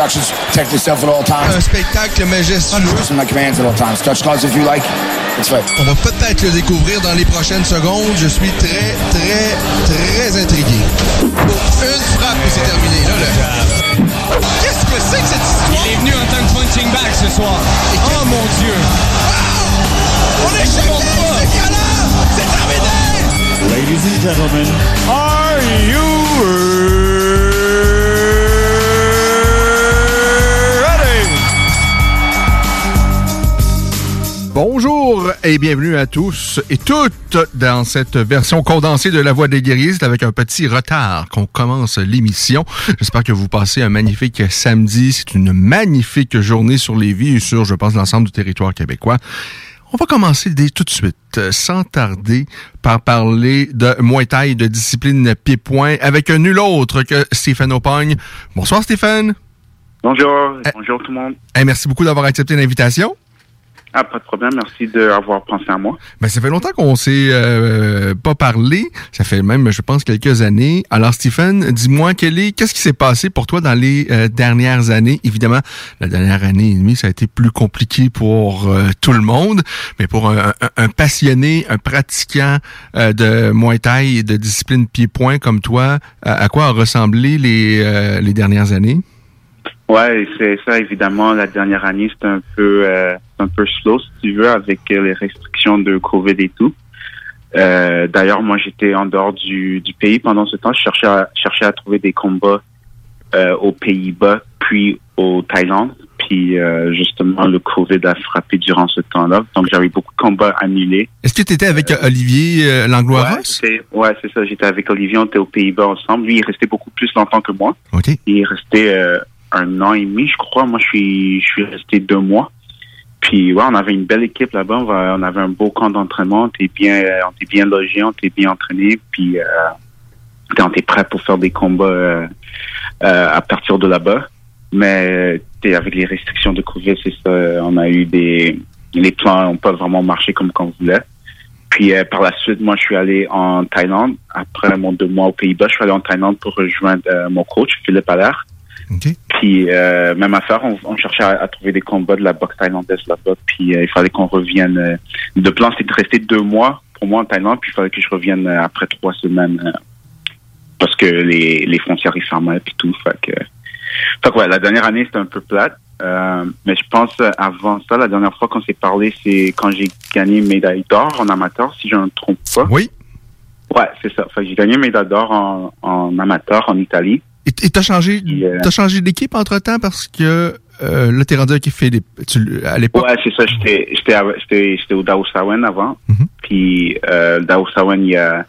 instructions. Protect yourself at all times. Un spectacle majestueux. Listen my commands at all times. Touch gloves if you like. It's right. On va peut-être le découvrir dans les prochaines secondes. Je suis très, très, très intrigué. Une frappe et c'est terminé. Là, là. Qu'est-ce que c'est que cette histoire? Il est venu en tant que punching bag ce soir. Oh mon Dieu! On est champion, ce gars-là! C'est terminé! Ladies and gentlemen, are you et bienvenue à tous et toutes dans cette version condensée de La Voix des guerriers. C'est avec un petit retard qu'on commence l'émission. J'espère que vous passez un magnifique samedi. C'est une magnifique journée sur les vies et sur, je pense, l'ensemble du territoire québécois. On va commencer dès tout de suite, euh, sans tarder, par parler de Muay Thai, de discipline pied-point, avec nul autre que Stéphane Opogne. Bonsoir Stéphane. Bonjour, bonjour tout le monde. Eh, merci beaucoup d'avoir accepté l'invitation. Ah, pas de problème, merci d'avoir pensé à moi. Ben, ça fait longtemps qu'on s'est euh, pas parlé. Ça fait même, je pense, quelques années. Alors, Stephen, dis-moi, qu'est-ce qui s'est passé pour toi dans les euh, dernières années? Évidemment, la dernière année et demie, ça a été plus compliqué pour euh, tout le monde, mais pour un, un- un passionné, un pratiquant euh, de Muay Thai et de discipline pied-point comme toi, à, quoi ont ressemblé les, euh, les dernières années? Ouais, c'est ça, évidemment, la dernière année, c'était un peu euh, un peu slow, si tu veux, avec euh, les restrictions de COVID et tout. Euh, D'ailleurs, moi, j'étais en dehors du, du pays pendant ce temps. Je cherchais à, cherchais à trouver des combats euh, aux Pays-Bas, puis au Thaïlande. Puis, euh, justement, le COVID a frappé durant ce temps-là. Donc, j'avais beaucoup de combats annulés. Est-ce que tu étais avec Olivier Langlois? Ouais, ouais, c'est ça. J'étais avec Olivier, on était aux Pays-Bas ensemble. Lui, il restait beaucoup plus longtemps que moi. OK. Il euh, un an et demi, je crois. Moi, je suis, je suis resté deux mois. Puis, ouais, on avait une belle équipe là-bas. On, va- on avait un beau camp d'entraînement. On était bien, euh, on était bien logé, on était bien entraîné. Puis, euh, on était prêt pour faire des combats euh, euh, à partir de là-bas. Mais t'sais, avec les restrictions de COVID, c'est ça. On a eu des, les plans n'ont pas vraiment marché comme qu'on voulait. Puis euh, par la suite, moi, je suis allé en Thaïlande. Après mon deux mois aux Pays-Bas, je suis allé en Thaïlande pour rejoindre euh, mon coach, Philippe Allaire. Puis euh, même affaire, on, on cherchait à, à trouver des combats de la boxe thaïlandaise là-bas. Puis euh, il fallait qu'on revienne. euh, le plan, c'était de rester deux mois pour moi en Thaïlande. Puis il fallait que je revienne euh, après trois semaines parce que les, les frontières ils fermaient puis tout. Fait que, fait que ouais, la dernière année c'était un peu plate. Mais je pense avant ça, la dernière fois qu'on s'est parlé, c'est quand j'ai gagné médaille d'or en amateur, si je ne me trompe pas. Oui. Ouais, c'est ça. Fait que j'ai gagné médaille d'or en, en amateur en Italie. Et t'as changé, euh, t'as changé d'équipe entre-temps parce que euh, là, t'es rendu avec Philippe. Tu, à l'époque, Ouais, c'est ça. J'étais, j'étais, j'étais, au Dao Sawen avant. Puis euh, le Dao Sawen, il a,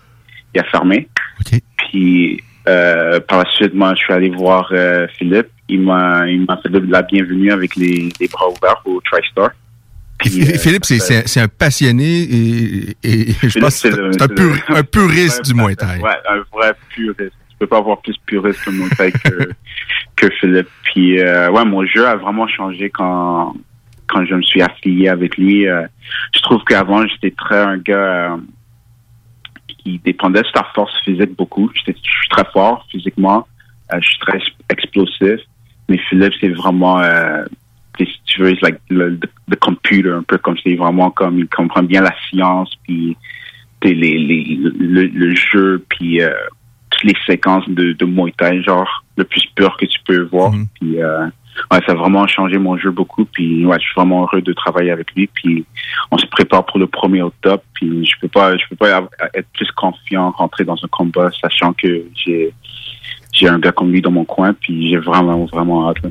il a fermé. Puis euh, par la suite, moi, je suis allé voir euh, Philippe. Il m'a, il m'a fait de la bienvenue avec les, les bras ouverts au TriStar. Puis, Philippe, c'est, un passionné et, et je Philippe, pense que c'est un, pur- un puriste du Muay Thai. Ouais, un vrai puriste. Peux pas avoir plus puriste Thai que, que Philippe. Puis, euh, ouais, mon jeu a vraiment changé quand, quand je me suis affilié avec lui. Euh, je trouve qu'avant, j'étais très un gars euh, qui dépendait de sa force physique beaucoup. J'étais- Je suis très fort physiquement. Je suis très explosif. Mais Philippe, c'est vraiment, si tu veux, c'est like le the, the computer, un peu comme c'est vraiment comme il comprend bien la science, puis les, les, le, le jeu, puis toutes les séquences de, de Muay Thai, genre le plus pur que tu peux voir. Puis euh, ouais, ça a vraiment changé mon jeu beaucoup. Puis ouais, je suis vraiment heureux de travailler avec lui. Puis on se prépare pour le premier au top. Puis je peux pas, je peux pas être plus confiant, rentrer dans un combat, sachant que j'ai j'ai un gars comme lui dans mon coin. Puis j'ai vraiment vraiment hâte. là.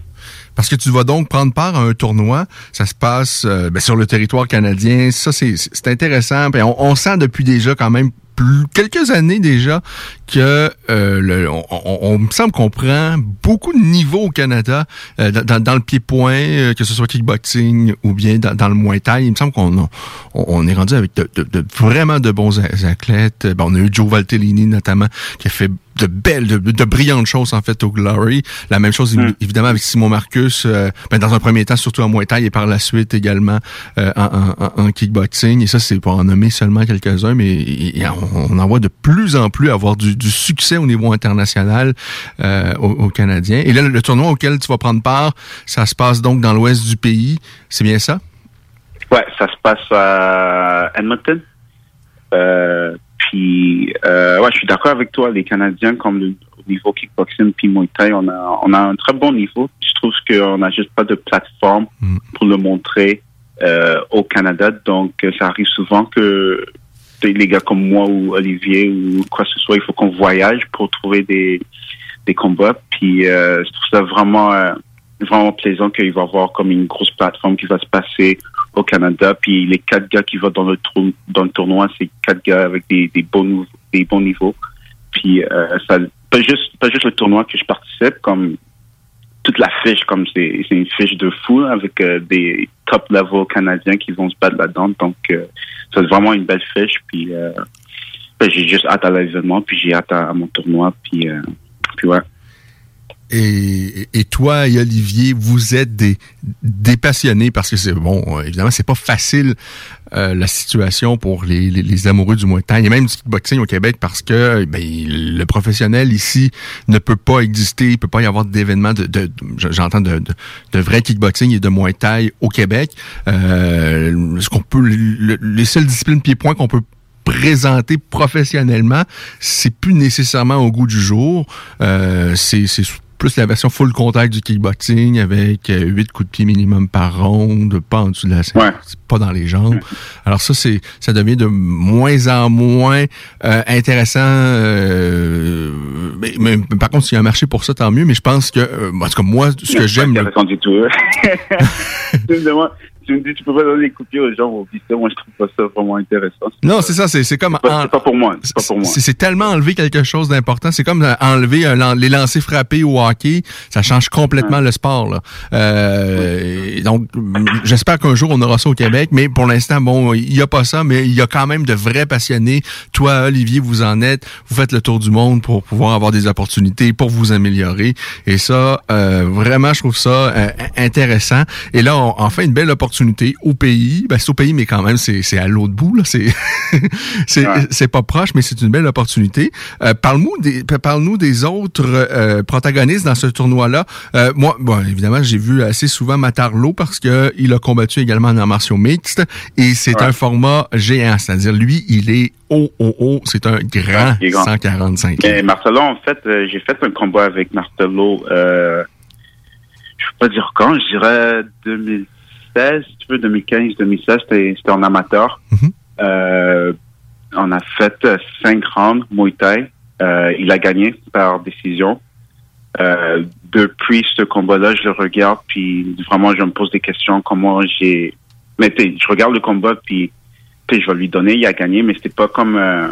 Parce que tu vas donc prendre part à un tournoi. Ça se passe euh, ben, sur le territoire canadien. Ça, c'est, c'est intéressant. Puis on, on sent depuis déjà quand même plus, quelques années déjà que euh, on, on- on me semble qu'on prend beaucoup de niveaux au Canada euh, dans, dans- le pied-point, euh, que ce soit kickboxing ou bien dans, dans le Muay Thai. Il me semble qu'on on, on est rendu avec de, de- de- vraiment de bons athlètes. On a eu Joe Valtellini notamment qui a fait de belles, de, de brillantes choses en fait au Glory. La même chose Hmm. évidemment avec Simon Marcus, euh, ben, dans un premier temps surtout en Muay Thai et par la suite également euh, en, en- en- kickboxing. Et ça c'est pour en nommer seulement quelques-uns, mais on, on en voit de plus en plus avoir du, du succès au niveau international euh, au, au Canadien. Et là le tournoi auquel tu vas prendre part, ça se passe donc dans l'ouest du pays. C'est bien ça? Ouais, ça se passe à Edmonton. Puis, euh, ouais, je suis d'accord avec toi. Les Canadiens, comme le, au niveau kickboxing puis Muay Thai, on a, on a un très bon niveau. Je trouve qu'on n'a juste pas de plateforme pour le montrer euh, au Canada. Donc, euh, ça arrive souvent que des- les gars comme moi ou Olivier ou quoi que ce soit, il faut qu'on voyage pour trouver des, des combats. Puis, euh, je trouve ça vraiment, euh, vraiment plaisant qu'il va y avoir comme une grosse plateforme qui va se passer au Canada. Puis les quatre gars qui vont dans le, tour- dans le tournoi, c'est quatre gars avec des, des, bons, des bons niveaux. Puis euh, ça, pas juste, pas juste le tournoi que je participe, comme toute la fiche, comme c'est une fiche de fou là, avec euh, des top level canadiens qui vont se battre là-dedans. Donc euh, c'est vraiment une belle fiche. Puis euh, ben, j'ai juste hâte à l'événement, puis j'ai hâte à, à mon tournoi. Puis, puis ouais. Et, et toi et Olivier, vous êtes des, des passionnés parce que c'est bon, évidemment, c'est pas facile euh, la situation pour les, les, les amoureux du Muay Thai et même du kickboxing au Québec parce que ben, le professionnel ici ne peut pas exister, il peut pas y avoir d'événements de, de, j'entends de, de, de vrai kickboxing et de Muay Thai au Québec. Euh, ce qu'on peut, le- les seules disciplines pieds-points qu'on peut présenter professionnellement, c'est plus nécessairement au goût du jour. Euh, c'est plus la version full contact du kickboxing avec euh, 8 coups de pied minimum par ronde, pas en dessous de la scène, pas dans les jambes. Alors ça, c'est ça devient de moins en moins euh, intéressant. euh, mais, mais par contre, s'il y a un marché pour ça, tant mieux. Mais je pense que, euh, en tout cas, moi, ce que j'aime... le- intéressant du tout. tu me dis, tu peux pas donner des pied aux gens au lycée. Moi, je trouve pas ça vraiment intéressant. Non, c'est ça, c'est comme... C'est c'est pas pour moi. C'est pas pour moi. C'est c'est tellement enlever quelque chose d'important. C'est comme euh, enlever les lancers frappés au hockey. Ça change complètement le sport. Là. Euh, donc, j'espère qu'un jour on aura ça au Québec. Mais pour l'instant, bon, il y a pas ça, mais il y a quand même de vrais passionnés. Toi, Olivier, vous en êtes. Vous faites le tour du monde pour pouvoir avoir des opportunités, pour vous améliorer. Et ça, euh, vraiment, je trouve ça euh, intéressant. Et là, on, enfin, une belle opportunité au pays. Ben, c'est au pays, mais quand même, c'est à l'autre bout. là. C'est c'est c'est pas proche, mais c'est une belle opportunité. Euh, Parle-nous des, parle-nous des autres euh, protagonistes dans ce tournoi-là. Euh, moi, bon, évidemment, j'ai vu assez souvent Matarlo parce que il a combattu également en martiaux mixtes et c'est Ouais. un format géant, c'est-à-dire lui, il est haut, haut, haut. C'est un grand est grand. 145. Mais Marcelo, en fait, euh, j'ai fait un combat avec Marcelo, je peux pas dire quand, je dirais 2016, si tu veux, 2015, 2016, c'était en amateur. Euh, on a fait euh, cinq rounds Muay Thai. Euh, il a gagné par décision. Euh, depuis ce combat-là, je le regarde, puis vraiment, je me pose des questions, comment j'ai... Mais je regarde le combat, puis je vais lui donner, il a gagné, mais c'était pas comme... euh,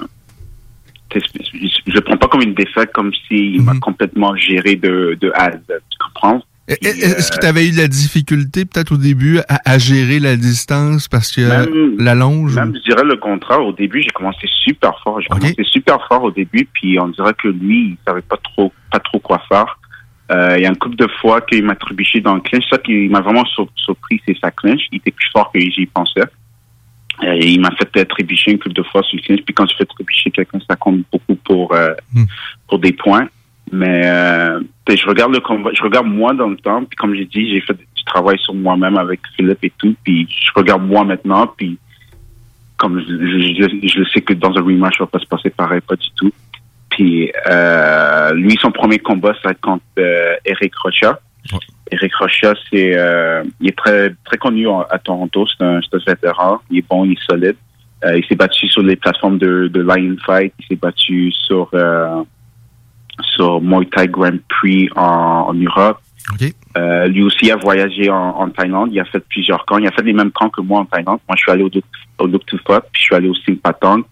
je le prends pas comme une défaite, comme s'il m'a complètement géré de, de A à Z. Tu comprends? Est-ce que tu avais eu de la difficulté peut-être au début à, à gérer la distance parce que Même- la longe? Même, je dirais le contraire. Au début, j'ai commencé super fort. J'ai commencé super fort au début, puis on dirait que lui, il savait pas trop, pas trop quoi faire. Euh, il y a une couple de fois qu'il m'a trébuché dans le clinch. Ça qui m'a vraiment sur- surpris, c'est sa clinch. Il était plus fort que j'y pensais. Euh, et il m'a fait trébucher une couple de fois sur le clinch. Puis quand tu fais trébucher quelqu'un, ça compte beaucoup pour euh, pour des points. Mais euh, je regarde le combat, je regarde moi dans le temps. Puis comme j'ai dit, j'ai fait du travail sur moi-même avec Philippe et tout. Puis je regarde moi maintenant. Puis comme je, je, je- le sais que dans un rematch, ça va pas se passer pareil, pas du tout. Puis euh, lui, son premier combat, ça contre euh, Eric Rocha. Eric Rocha, c'est euh, il est très très connu à Toronto. C'est un, un vétéran. Il est bon, il est solide. Euh, il s'est battu sur les plateformes de, de Lion Fight. Il s'est battu sur euh, sur Muay Thai Grand Prix en, en Europe. Euh, lui aussi a voyagé en, en Thaïlande. Il a fait plusieurs camps. Il a fait les mêmes camps que moi en Thaïlande. Moi, je suis allé au, au Duk Tu Phot, puis je suis allé au Singpatong.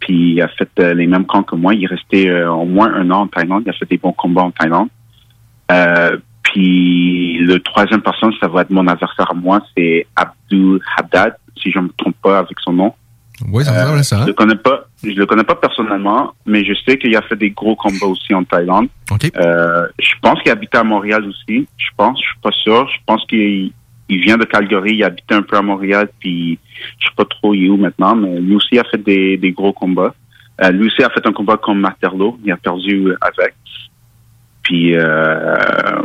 Puis il a fait euh, les mêmes camps que moi. Il est resté euh, au moins un an en Thaïlande. Il a fait des bons combats en Thaïlande. Euh, puis le troisième personne, ça va être mon adversaire à moi, c'est Abdul Haddad, si je ne me trompe pas avec son nom. Oui, ça à ça. Je le connais pas. Je le connais pas personnellement, mais je sais qu'il a fait des gros combats aussi en Thaïlande. Euh, je pense qu'il habitait à Montréal aussi. Je pense, je suis pas sûr. Je pense qu'il il vient de Calgary, il habitait un peu à Montréal, puis je sais pas trop il est où maintenant, mais lui aussi a fait des, des gros combats. Euh, lui aussi a fait un combat contre Materlo, il a perdu avec. Puis, euh,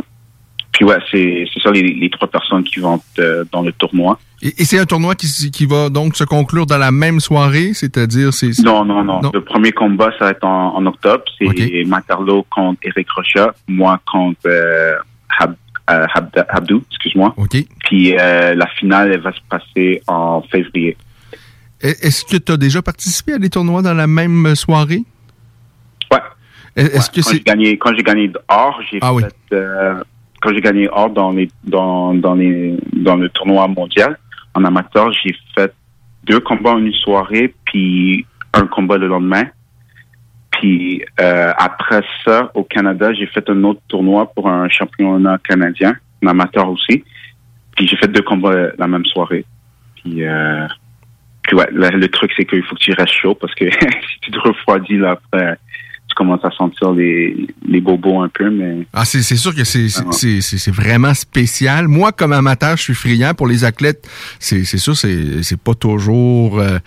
puis ouais, c'est c'est ça les, les trois personnes qui vont euh, dans le tournoi. Et, et c'est un tournoi qui, qui va donc se conclure dans la même soirée, c'est-à-dire c'est. c'est- Non, non, non, Le premier combat, ça va être en, en octobre. C'est Materlo contre Eric Rocha, moi contre euh, Hab, euh, Habda- Habdou, excuse-moi. Puis euh, la finale, elle va se passer en février. Est-ce que tu as déjà participé à des tournois dans la même soirée? Ouais. Est-ce que quand j'ai gagné quand j'ai gagné or, j'ai Ah fait quand j'ai gagné or dans les dans dans les dans le tournoi mondial en amateur, j'ai fait deux combats en une soirée puis un combat le lendemain. Puis euh, après ça, au Canada, j'ai fait un autre tournoi pour un championnat canadien, en amateur aussi. Puis j'ai fait deux combats la même soirée. Puis, euh, puis ouais, le, le truc c'est qu'il faut que tu restes chaud parce que si tu te refroidis là après, tu commences à sentir les, les bobos un peu, mais Ah, c'est sûr que c'est c'est- vraiment spécial. Moi, comme amateur, je suis friand. Pour les athlètes, c'est sûr, c'est c'est pas toujours euh,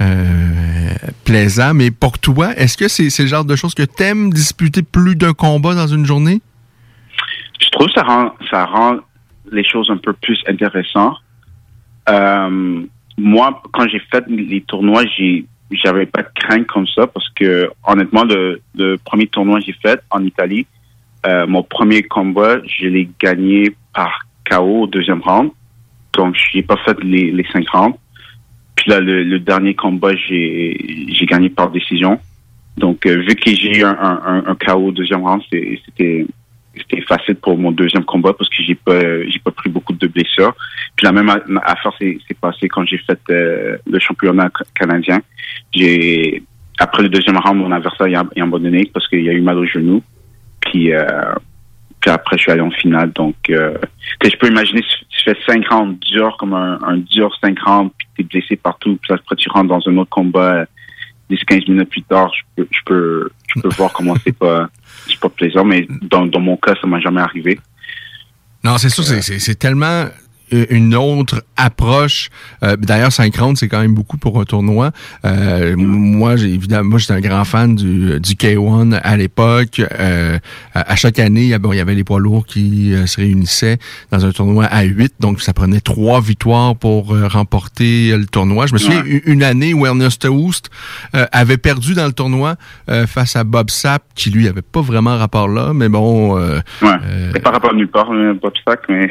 euh, plaisant. Mais pour toi, est-ce que c'est c'est le genre de choses que t'aimes disputer plus d'un combat dans une journée? je trouve que ça rend ça rend les choses un peu plus intéressantes. Euh, moi, quand j'ai fait les tournois, j'ai j'avais pas de crainte comme ça parce que honnêtement, le, le premier tournoi que j'ai fait en Italie, euh, mon premier combat, je l'ai gagné par KO au deuxième round. Donc, j'ai pas fait les, les cinq rounds. Puis là, le, le dernier combat, j'ai j'ai gagné par décision. Donc, euh, vu que j'ai eu un, un, un, KO au deuxième round, c'était c'était facile pour mon deuxième combat parce que j'ai pas j'ai pas pris beaucoup de blessures. Puis la même affaire s'est passée quand j'ai fait euh, le championnat ca- canadien. J'ai après le deuxième round, mon adversaire a, abandonné parce qu'il a eu mal au genou. Puis euh, puis après je suis allé en finale. Donc euh, je peux imaginer si tu fais cinq rounds durs comme un, un dur cinq rounds puis t'es blessé partout. Puis après tu rentres dans un autre combat. 10-15 minutes plus tard, je peux, je peux, je peux voir comment c'est pas, c'est pas plaisant, mais dans, dans mon cas, ça m'a jamais arrivé. Non, c'est sûr, c'est- c'est tellement euh, une autre approche. Euh, D'ailleurs, 5 rounds, c'est quand même beaucoup pour un tournoi. Euh, Moi, j'ai évidemment, moi, j'étais un grand fan du, du K1 à l'époque. Euh, à à chaque année, il y avait, bon, il y avait les poids lourds qui euh, se réunissaient dans un tournoi à 8. Donc, ça prenait trois victoires pour euh, remporter euh, le tournoi. Je me souviens Ouais. une année où Ernest Houst euh, avait perdu dans le tournoi euh, face à Bob Sapp, qui lui avait pas vraiment rapport là, mais bon. euh, Ouais. Par rapport à nulle part, un Bob Sack, mais.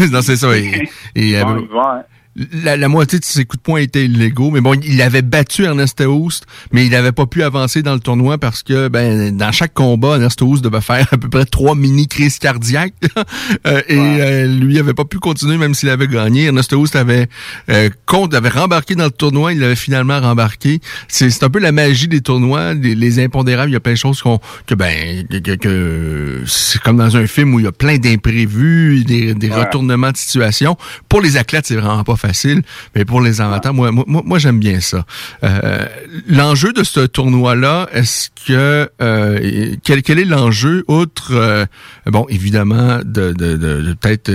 non, c'est ça. Et, et, euh, Bon, il va, hein. La, la moitié de ses coups de poing étaient illégaux, mais bon, il avait battu Ernest Houst, mais il n'avait pas pu avancer dans le tournoi parce que, ben, dans chaque combat, Ernest Houst devait faire à peu près trois mini crises cardiaques, Euh, et euh, lui avait pas pu continuer même s'il avait gagné. Ernest Houst avait euh, compte, avait rembarqué dans le tournoi, il avait finalement rembarqué. C'est un peu la magie des tournois, les, les impondérables. Il y a plein de choses qu'on que ben que, que- que c'est comme dans un film où il y a plein d'imprévus, des, retournements de situation. Pour les athlètes, c'est vraiment pas facile, mais pour les amateurs, moi, moi, moi, j'aime bien ça. Euh, l'enjeu de ce tournoi-là, est-ce que euh, quel, est l'enjeu outre euh, bon évidemment de, de, peut-être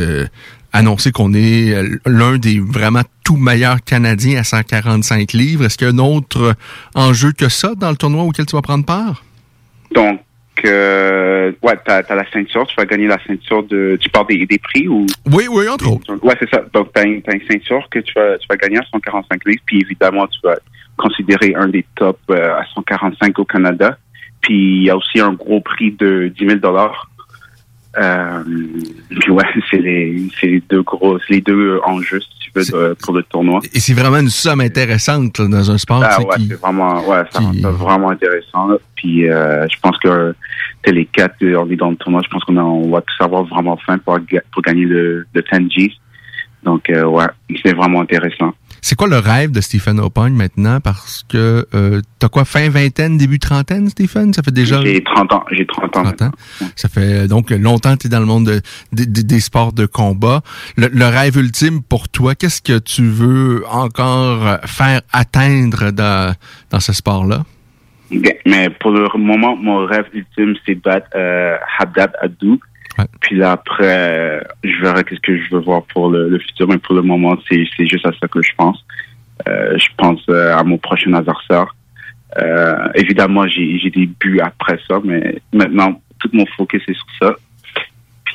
annoncer qu'on est l'un des vraiment tout meilleurs Canadiens à 145 livres. Est-ce qu'il y a un autre enjeu que ça dans le tournoi auquel tu vas prendre part? Donc, euh, ouais, t'as as la ceinture, tu vas gagner la ceinture de. Tu parles des, des prix ou? Oui, oui, entre autres. Ouais, c'est ça. Donc, t'as une, t'as une ceinture que tu vas, tu vas gagner à 145 livres, puis évidemment, tu vas considérer un des tops euh, à 145 au Canada. Puis, il y a aussi un gros prix de 10 000 dollars. Euh, puis ouais, c'est les, les deux gros, les deux enjeux, si tu veux, de- pour le tournoi. Et c'est vraiment une somme intéressante là, dans un sport. Ah ouais, qui- c'est vraiment, ouais, intéressant. là. Puis euh, je pense que t'es les quatre, on est dans le tournoi, je pense qu'on on va tous avoir vraiment faim pour, pour gagner le, le 10 G. Donc euh, ouais, c'est vraiment intéressant. C'est quoi le rêve de Stephen O'Pine maintenant? Parce que euh, t'as quoi, fin vingtaine, début trentaine, Stephen? Ça fait déjà... J'ai 30 ans. J'ai 30 ans. 30 ans. Ça fait euh, donc longtemps que tu es dans le monde de- de- de- des sports de combat. Le, le rêve ultime pour toi, qu'est-ce que tu veux encore faire atteindre dans, dans ce sport-là? Mais pour le moment, mon rêve ultime, c'est de battre euh, Haddad Puis là, après, euh, je verrai qu'est-ce que je veux voir pour le, futur. Mais pour le moment, c'est juste à ça que je pense. Euh, je pense euh, à mon prochain adversaire. Euh, évidemment, j'ai des buts après ça, mais maintenant, tout mon focus est sur ça.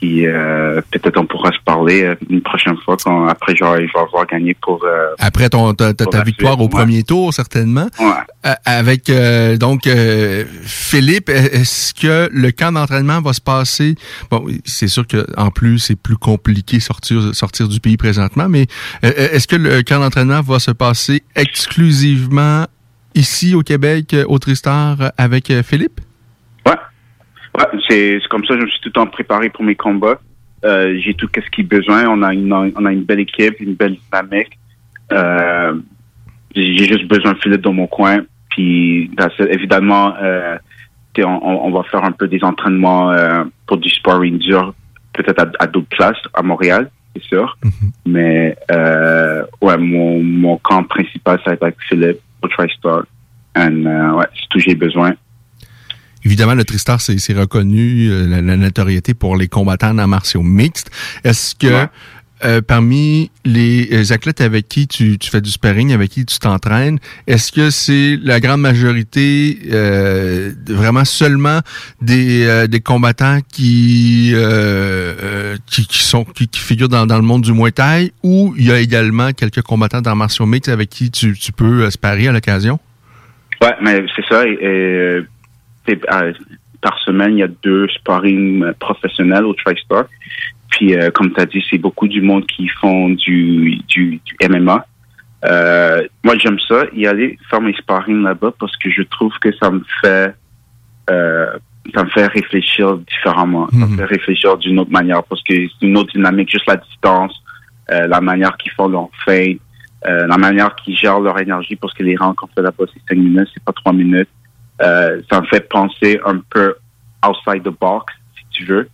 Puis euh, peut-être on pourra se parler euh, une prochaine fois quand après je vais avoir gagné pour euh, Après ton, ta, ta- victoire suite, au ouais. premier tour, certainement. Euh, avec euh, donc euh, Philippe, est-ce que le camp d'entraînement va se passer? Bon, c'est sûr que en plus c'est plus compliqué sortir sortir du pays présentement, mais est-ce que le camp d'entraînement va se passer exclusivement ici au Québec, au Tristar, avec Philippe? Ouais, c'est comme ça, je me suis tout le temps préparé pour mes combats. Euh, j'ai tout ce qu'il besoin. On a une on a une belle équipe, une belle dynamique. Euh, j'ai juste besoin de Philippe dans mon coin. Puis évidemment, euh, on, va faire un peu des entraînements euh, pour du sparring dur, peut-être à, à d'autres places à Montréal, c'est sûr. Mais euh, ouais, mon, mon camp principal, ça va être avec Philippe au TriStar. And, euh, ouais, c'est tout j'ai besoin. Évidemment, le Tristar, c'est reconnu, euh, la, la notoriété pour les combattants en martiaux mixtes. Est-ce que euh, parmi les euh, athlètes avec qui tu, tu fais du sparring, avec qui tu t'entraînes, est-ce que c'est la grande majorité euh, vraiment seulement des, euh, des combattants qui, qui, qui sont qui, qui figurent dans, dans le monde du Muay Thai ou il y a également quelques combattants dans martiaux mixtes avec qui tu, tu peux sparer à l'occasion? Ouais, mais c'est ça. Et, et, c'est, euh, par semaine, il y a deux sparring euh, professionnels au TriStar. Puis, euh, comme tu as dit, c'est beaucoup du monde qui font du, du, du MMA. Euh, moi, j'aime ça, y aller faire mes sparring là-bas parce que je trouve que ça me fait euh, ça me fait réfléchir différemment. Ça me fait réfléchir d'une autre manière parce que c'est une autre dynamique, juste la distance, la manière qu'ils font leur euh, la manière qu'ils gèrent leur énergie parce que les rangs qu'on fait là-bas, c'est cinq minutes, c'est pas trois minutes. Euh, ça me fait penser un peu outside the box, si tu veux.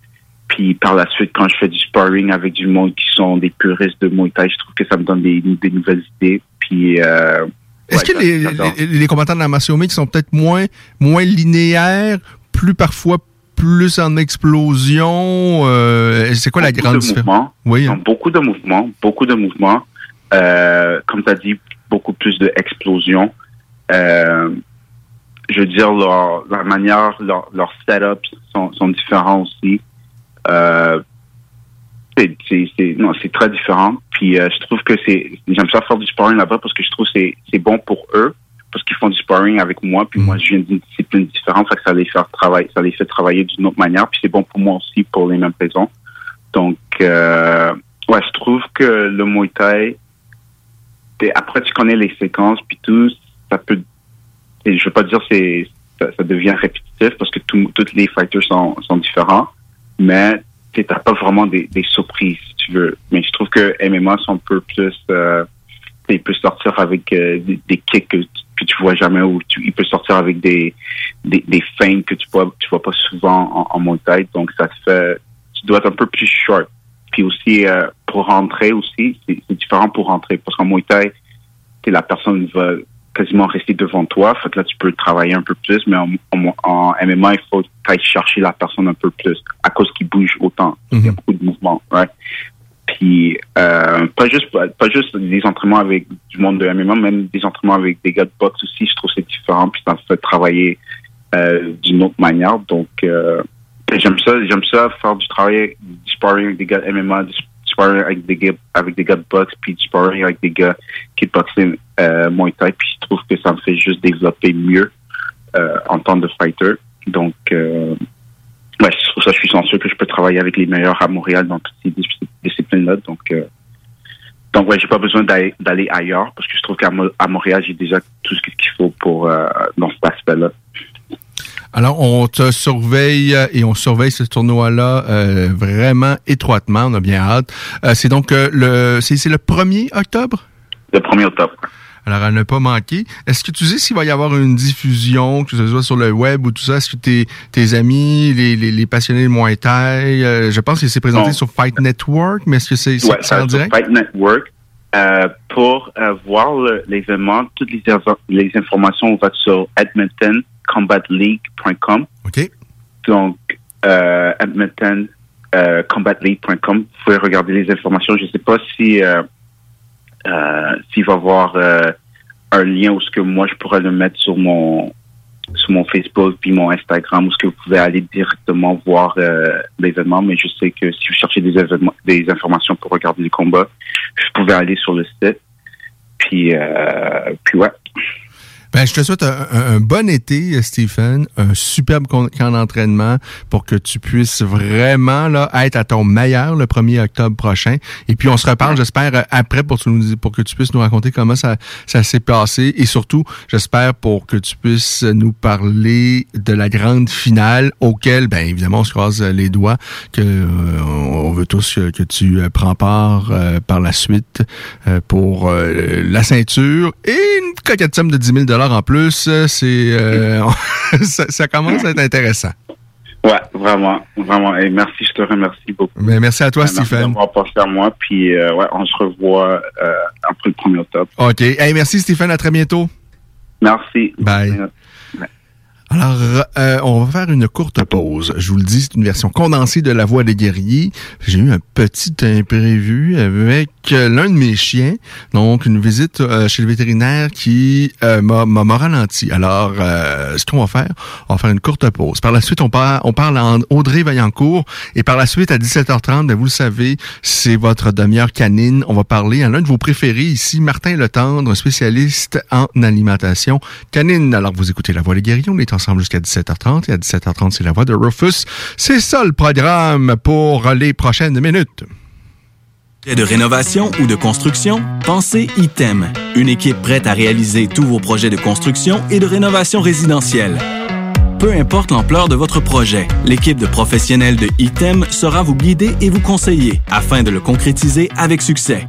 Puis par la suite, quand je fais du sparring avec du monde qui sont des puristes de Muay Thai, je trouve que ça me donne des, des nouvelles idées. Puis euh, Est-ce ouais, que les, les, les combattants de la martial mixte sont peut-être moins, moins linéaires, plus parfois plus en explosion? euh, c'est quoi la grande de différence? Oui, hein. beaucoup de mouvements, beaucoup de mouvements. Euh, comme tu as dit, beaucoup plus d'explosions. Euh, je veux dire, leur, leur manière, leur, leur setups sont, sont différents aussi. Euh, c'est, très différent. Puis euh, je trouve que c'est, j'aime ça faire du sparring là-bas parce que je trouve que c'est, bon pour eux parce qu'ils font du sparring avec moi. Puis moi, je viens d'une discipline différente, fait que ça les fait travailler, ça les fait travailler d'une autre manière. Puis c'est bon pour moi aussi pour les mêmes raisons. Donc, euh, ouais, je trouve que le Muay Thai, après tu connais les séquences puis tout, ça peut, je veux pas dire c'est, ça, devient répétitif parce que tous toutes les fighters sont, différents, mais tu t'as pas vraiment des, surprises si tu veux. Mais je trouve que MMA sont un peu plus, euh, il peut sortir avec euh, des, kicks que, que tu vois jamais ou il peut sortir avec des des, que tu vois vois pas souvent en, en Thai. Donc ça fait, tu dois être un peu plus short. Puis aussi euh, pour rentrer aussi, c'est différent pour rentrer parce qu'en Muay Thai, la personne va quasiment rester devant toi. Fait que là, tu peux travailler un peu plus, mais en, en, en MMA, il faut aller chercher la personne un peu plus à cause qu'il bouge autant. Il y a beaucoup de mouvements? Puis, euh, pas juste pas juste des entraînements avec du monde de MMA, même des entraînements avec des gars de boxe aussi, je trouve c'est différent, puis ça fait travailler euh, d'une autre manière. Donc, euh, j'aime ça, j'aime ça faire du travail, du sparring avec des gars de MMA, du avec des gars, avec des gars de boxe, puis du sparring avec des gars kickboxing, euh, Muay Thai, puis je trouve que ça me fait juste développer mieux euh, en tant que fighter. Donc, euh, ouais, c'est pour ça je suis censé que je peux travailler avec les meilleurs à Montréal dans toutes ces dis- disciplines-là. Donc, euh, donc ouais, j'ai pas besoin d'aller ailleurs parce que je trouve qu'à Montréal, j'ai déjà tout ce qu'il faut pour euh, dans cet aspect-là. Alors, on te surveille euh, et on surveille ce tournoi-là euh, vraiment étroitement. On a bien hâte. Euh, c'est donc euh, le c'est le 1er octobre? Le 1er octobre. Alors, à ne pas manquer. Est-ce que tu sais s'il va y avoir une diffusion, que ce soit sur le web ou tout ça? Est-ce que tes, tes amis, les, les, les passionnés de Muay Thai, euh, je pense que c'est présenté sur Fight Network, mais est-ce que c'est en sur direct? Fight Network. Euh, pour euh, voir le- l'événement, toutes les, inf- les informations vont sur edmontoncombatleague.com. OK. Donc, euh, edmonton euh. Vous pouvez regarder les informations. Je ne sais pas si s'il va y avoir un lien ou ce que moi je pourrais le mettre sur mon sur mon Facebook puis mon Instagram où ce que vous pouvez aller directement voir euh, l'événement. Mais je sais que si vous cherchez des événements, des informations pour regarder les combats, vous pouvez aller sur le site. Puis euh, puis ouais. Ben, je te souhaite un, bon été, Stephen, un superbe camp d'entraînement pour que tu puisses vraiment là, être à ton meilleur le 1er octobre prochain. Et puis, on se reparle, j'espère, euh, après pour, tu nous- pour que tu puisses nous raconter comment ça, ça s'est passé. Et surtout, j'espère pour que tu puisses nous parler de la grande finale auquel, ben évidemment, on se croise les doigts, que euh, on veut tous que, que tu euh, prends part euh, par la suite pour la ceinture et une coquette somme de 10 000 en plus. euh, C'est euh, ça, ça commence à être intéressant. Ouais, vraiment, vraiment. Et merci, je te remercie beaucoup. Ben, merci à toi, Merci Stephen. d'avoir pensé à moi. Puis euh, ouais, on se revoit après le 1er octobre. OK. Hey, merci, Stephen. À très bientôt. Merci. Bye. Alors, euh, on va faire une courte pause. Je vous le dis, c'est une version condensée de La Voix des guerriers. J'ai eu un petit imprévu avec euh, l'un de mes chiens, donc une visite euh, chez le vétérinaire qui euh, m'a ralenti. Alors, ce qu'on va faire, on va faire une courte pause. Par la suite, on, on parle à Audrey Vaillancourt et par la suite, à 17h30, ben, vous le savez, c'est votre demi-heure canine. On va parler à l'un de vos préférés ici, Martin Letendre, spécialiste en alimentation canine. Alors, vous écoutez La Voix des guerriers, on est jusqu'à 17h30 et à 17h30, c'est La Voix de Rufus. C'est ça le programme pour les prochaines minutes. de rénovation ou de construction, pensez ITEM, une équipe prête à réaliser tous vos projets de construction et de rénovation résidentielle. Peu importe l'ampleur de votre projet, l'équipe de professionnels de ITEM sera vous guider et vous conseiller afin de le concrétiser avec succès.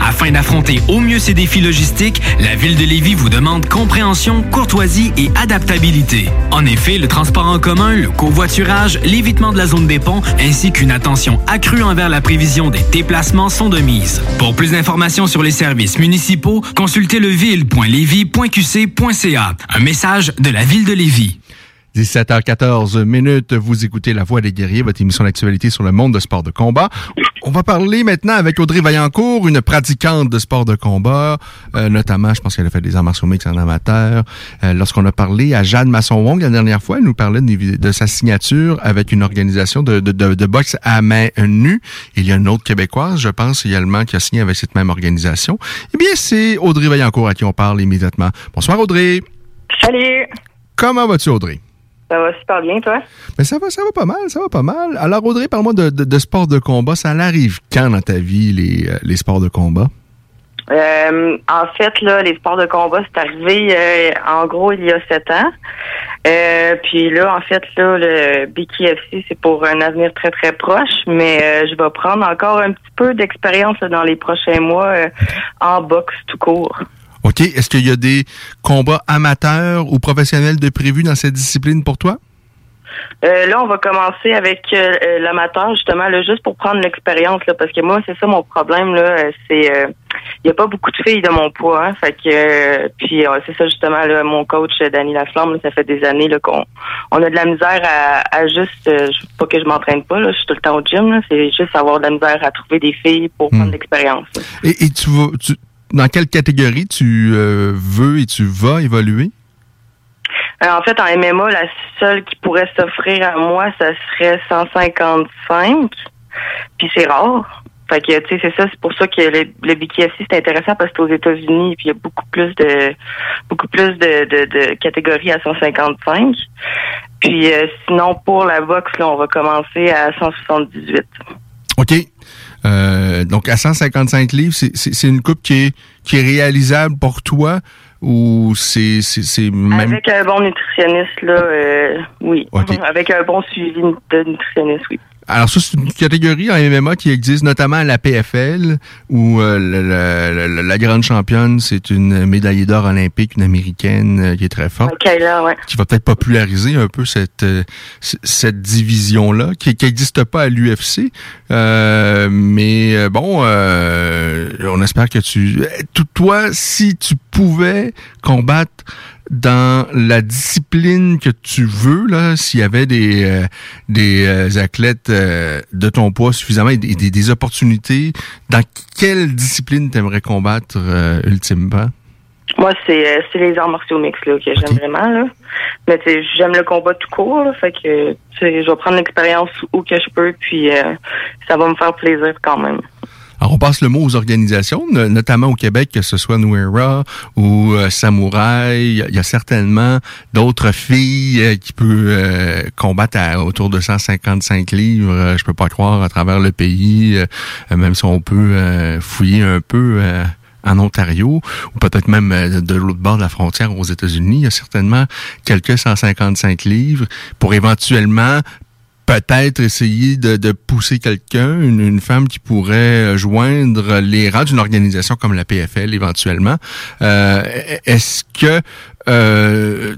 Afin d'affronter au mieux ces défis logistiques, la ville de Lévis vous demande compréhension, courtoisie et adaptabilité. En effet, le transport en commun, le covoiturage, l'évitement de la zone des ponts ainsi qu'une attention accrue envers la prévision des déplacements sont de mise. Pour plus d'informations sur les services municipaux, consultez leville.lévis.qc.ca. Un message de la ville de Lévis. 17h14 minutes, vous écoutez La Voix des guerriers, votre émission d'actualité sur le monde de sport de combat. On va parler maintenant avec Audrey Vaillancourt, une pratiquante de sport de combat, euh, notamment, je pense qu'elle a fait des arts martiaux mix en amateur. Euh, Lorsqu'on a parlé à Jeanne Masson-Wong la dernière fois, elle nous parlait de, de sa signature avec une organisation de, de, de, de boxe à main nue. Il y a une autre québécoise, je pense également, qui a signé avec cette même organisation. Eh bien, c'est Audrey Vaillancourt à qui on parle immédiatement. Bonsoir Audrey. Salut! Comment vas-tu Audrey? Ça va super bien, toi? Mais ça va, ça va pas mal, ça va pas mal. Alors, Audrey, parle-moi de, de, de sport de combat. Ça arrive quand dans ta vie, les, euh, les sports de combat? Euh, en fait, là, les sports de combat, c'est arrivé euh, en gros il y a sept ans. Euh, puis là, en fait, là, le BKFC, c'est pour un avenir très, très proche, mais je vais prendre encore un petit peu d'expérience dans les prochains mois en boxe tout court. OK. Est-ce qu'il y a des combats amateurs ou professionnels de prévus dans cette discipline pour toi? Euh, là, on va commencer avec euh, euh, l'amateur, justement, là, juste pour prendre l'expérience, là, parce que moi, c'est ça mon problème, là, euh, c'est il n'y a pas beaucoup de filles de mon poids, hein, fait que puis euh, c'est ça justement là, mon coach Danny Laflamme, là, ça fait des années là, qu'on on a de la misère à, à juste euh, pas que je m'entraîne pas, là, je suis tout le temps au gym, là, c'est juste avoir de la misère à trouver des filles pour prendre l'expérience. Et, et tu vas, tu- dans quelle catégorie tu euh, veux et tu vas évoluer? Euh, en fait, en MMA, la seule qui pourrait s'offrir à moi, ça serait 155. Puis c'est rare. Fait que, tu sais, c'est ça, c'est pour ça que le, le BKFC, c'est intéressant parce que aux États-Unis, puis il y a beaucoup plus de beaucoup plus de, de, de catégories à 155. Puis euh, sinon, pour la boxe, là, on va commencer à 178. OK. Euh, donc, à 155 livres, c'est- une coupe qui est, qui est réalisable pour toi ou c'est même... Avec un bon nutritionniste, là, euh, oui. Avec un bon suivi de nutritionniste, oui. Alors ça, c'est une catégorie en MMA qui existe notamment à la PFL, où euh, le- le- le- la grande championne, c'est une médaillée d'or olympique, une américaine euh, qui est très forte. OK, là, ouais. qui va peut-être populariser un peu cette euh, cette division-là, qui n'existe pas à l'UFC. Euh, mais bon, euh, on espère que tu... Tout- Toi, si tu pouvais combattre dans la discipline que tu veux, là, s'il y avait des, euh, des euh, athlètes euh, de ton poids suffisamment et des, des- opportunités, dans quelle discipline t'aimerais combattre euh, ultimement? Moi, c'est euh, c'est les arts martiaux mixtes là, que j'aime vraiment. Là. Mais tu sais, j'aime le combat tout court. Là, fait que tu sais, je vais prendre l'expérience où que je peux, puis euh, ça va me faire plaisir quand même. On passe le mot aux organisations, no- notamment au Québec, que ce soit Nuera ou euh, Samouraï. Il y a- certainement d'autres filles euh, qui peuvent euh, combattre autour de 155 livres. euh, je peux pas croire à travers le pays, même si on peut fouiller un peu. en Ontario, ou peut-être même de l'autre bord de la frontière aux États-Unis, il y a certainement quelques 155 livres pour éventuellement peut-être essayer de, de pousser quelqu'un, une, une femme qui pourrait euh, joindre les rangs d'une organisation comme la PFL éventuellement. Euh, Est-ce que euh,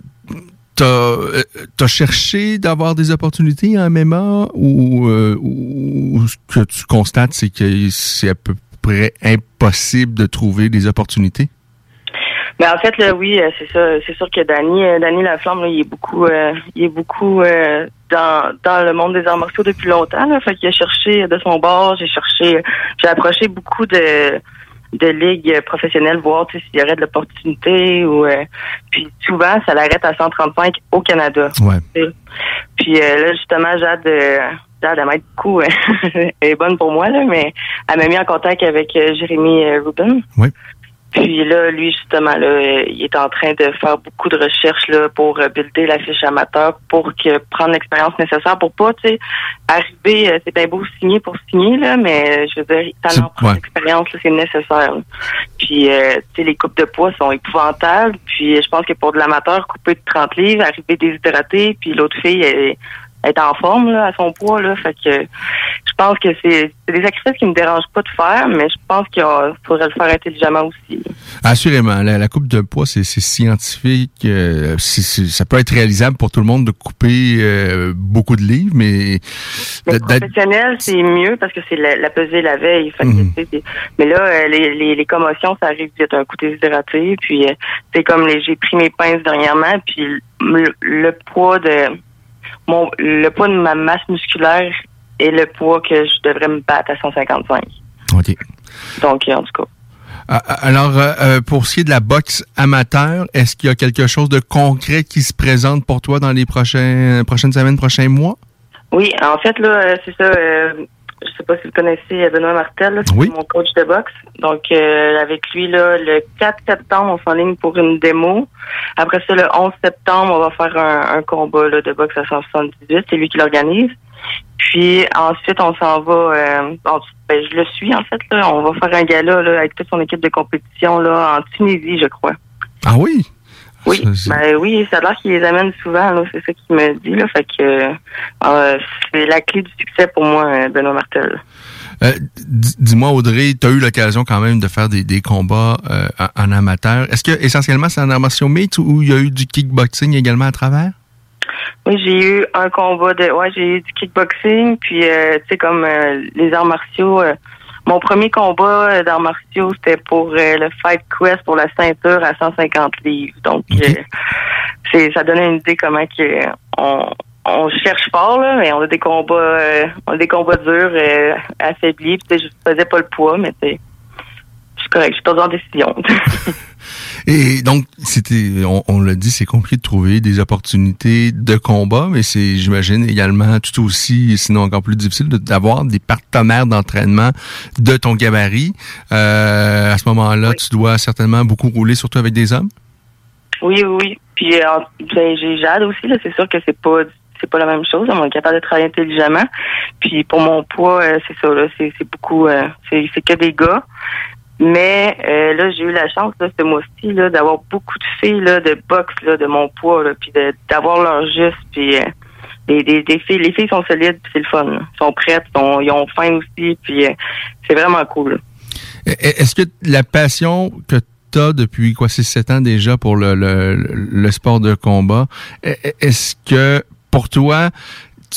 t'as euh, t'as cherché d'avoir des opportunités en MMA ou, euh, ou ce que tu constates, c'est que c'est à peu près impossible de trouver des opportunités? Mais en fait, là, oui, euh, c'est ça. C'est sûr que Danny, euh, Danny Laflamme, là, il est beaucoup, euh, il est beaucoup euh, dans, dans le monde des arts martiaux depuis longtemps. Là, fait qu'il a cherché de son bord, j'ai cherché, j'ai approché beaucoup de de ligues professionnelles, voir tu sais, s'il y aurait de l'opportunité ou euh, puis souvent ça l'arrête à 135 au Canada. Ouais. Puis euh, là, justement, Jade, Jade, elle m'aide beaucoup. euh, elle est bonne pour moi, là, mais elle m'a mis en contact avec Jérémy Rubin. Oui. Puis là, lui, justement, là, il est en train de faire beaucoup de recherches là, pour euh, builder la fiche amateur, pour que prendre l'expérience nécessaire pour pas, tu sais, arriver, euh, c'est bien beau signer pour signer, là, mais euh, je veux dire, C'est- tellement prendre ouais. l'expérience, là, c'est nécessaire. là. Puis, euh, tu sais, les coupes de poids sont épouvantables. Puis, je pense que pour de l'amateur, couper de 30 livres, arriver déshydraté, puis l'autre fille, elle, elle est en forme là, à son poids, là. Fait que je pense que c'est c'est des sacrifices qui me dérangent pas de faire, mais je pense qu'il faudrait le faire intelligemment aussi. Assurément, la, la coupe de poids, c'est scientifique. euh, ça peut être réalisable pour tout le monde de couper euh, beaucoup de livres, mais Mais d'être- d'être- professionnel, c'est mieux parce que c'est la, la pesée la veille. Fait que, Mhm. mais là, euh, les, les, les commotions, ça arrive vite. Un coup déshydraté, puis euh, c'est comme j'ai pris mes pinces dernièrement, puis le, le poids de mon le poids de ma masse musculaire est le poids que je devrais me battre à 155. OK. Donc, en tout cas. Alors, euh, euh, pour ce qui est de la boxe amateur, est-ce qu'il y a quelque chose de concret qui se présente pour toi dans les prochains, prochaines semaines, prochains mois? Oui, en fait, là, euh, c'est ça. euh, je sais pas si vous connaissez Benoît Martel, là, Oui. mon coach de boxe. Donc, euh, avec lui, là, le 4 septembre, on s'enligne pour une démo. Après ça, le 11 septembre, on va faire un, un combat là, de boxe à 178. C'est lui qui l'organise. Puis ensuite, on s'en va. Euh, ben, je le suis en fait. Là, on va faire un gala là, avec toute son équipe de compétition là en Tunisie, je crois. Ah oui? Oui, Ça, ben oui, ça a l'air qu'il les amène souvent. là, C'est ça qu'il me dit. Là, fait que euh, c'est la clé du succès pour moi, euh, Benoît Martel. Euh, Dis-moi, Audrey, tu as eu l'occasion quand même de faire des, des combats euh, en, amateur. Est-ce que essentiellement c'est en arts martiaux mixtes ou il y a eu du kickboxing également à travers? Oui, j'ai eu un combat de. Ouais, j'ai eu du kickboxing, puis euh, tu sais comme euh, les arts martiaux. euh, mon premier combat euh, d'arts martiaux, c'était pour euh, le Fight Quest pour la ceinture à 150 livres. Donc, euh, c'est ça donnait une idée comment que on, on cherche fort là, mais on a des combats, euh, on a des combats durs, euh, affaiblis. Puis, je faisais pas le poids, mais je suis correct, je suis pas en décision. Et donc, c'était, on, on l'a dit, c'est compliqué de trouver des opportunités de combat, mais c'est, j'imagine, également tout aussi, sinon encore plus difficile, de- d'avoir des partenaires d'entraînement de ton gabarit. Euh, à ce moment-là, tu dois certainement beaucoup rouler, surtout avec des hommes? Oui, oui, oui. Puis euh, ben, j'ai Jade aussi, là. C'est sûr que c'est pas c'est pas la même chose. On est capable de travailler intelligemment. Puis pour mon poids, euh, c'est ça, là. C'est, beaucoup euh, c'est que des gars. Mais euh, là, j'ai eu la chance là, ce mois-ci d'avoir beaucoup de filles là, de boxe là, de mon poids, puis d'avoir leur juste. Puis euh, des, des filles, les filles sont solides, c'est le fun. là. Ils sont prêtes, sont, ils ont faim aussi, puis euh, c'est vraiment cool. E- e- Est-ce que la passion que tu as depuis quoi, 6-7 ans déjà pour le, sport de combat, e- est-ce que pour toi,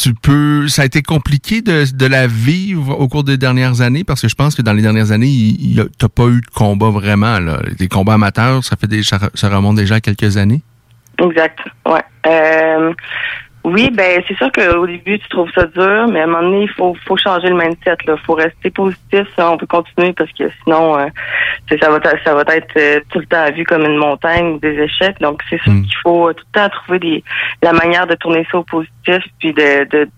tu peux, ça a été compliqué de, de la vivre au cours des dernières années parce que je pense que dans les dernières années, t'as pas eu de combat vraiment là. Des combats amateurs, ça fait des, ça, ça remonte déjà à quelques années. Exact. Ouais. Euh, oui, ben c'est sûr qu'au début tu trouves ça dur, mais à un moment donné il faut faut changer le mindset. Il faut rester positif. Ça, on peut continuer parce que sinon euh, ça va ça va être euh, tout le temps vu comme une montagne ou des échecs. Donc c'est sûr qu'il faut tout le temps trouver des la manière de tourner ça au positif puis de, de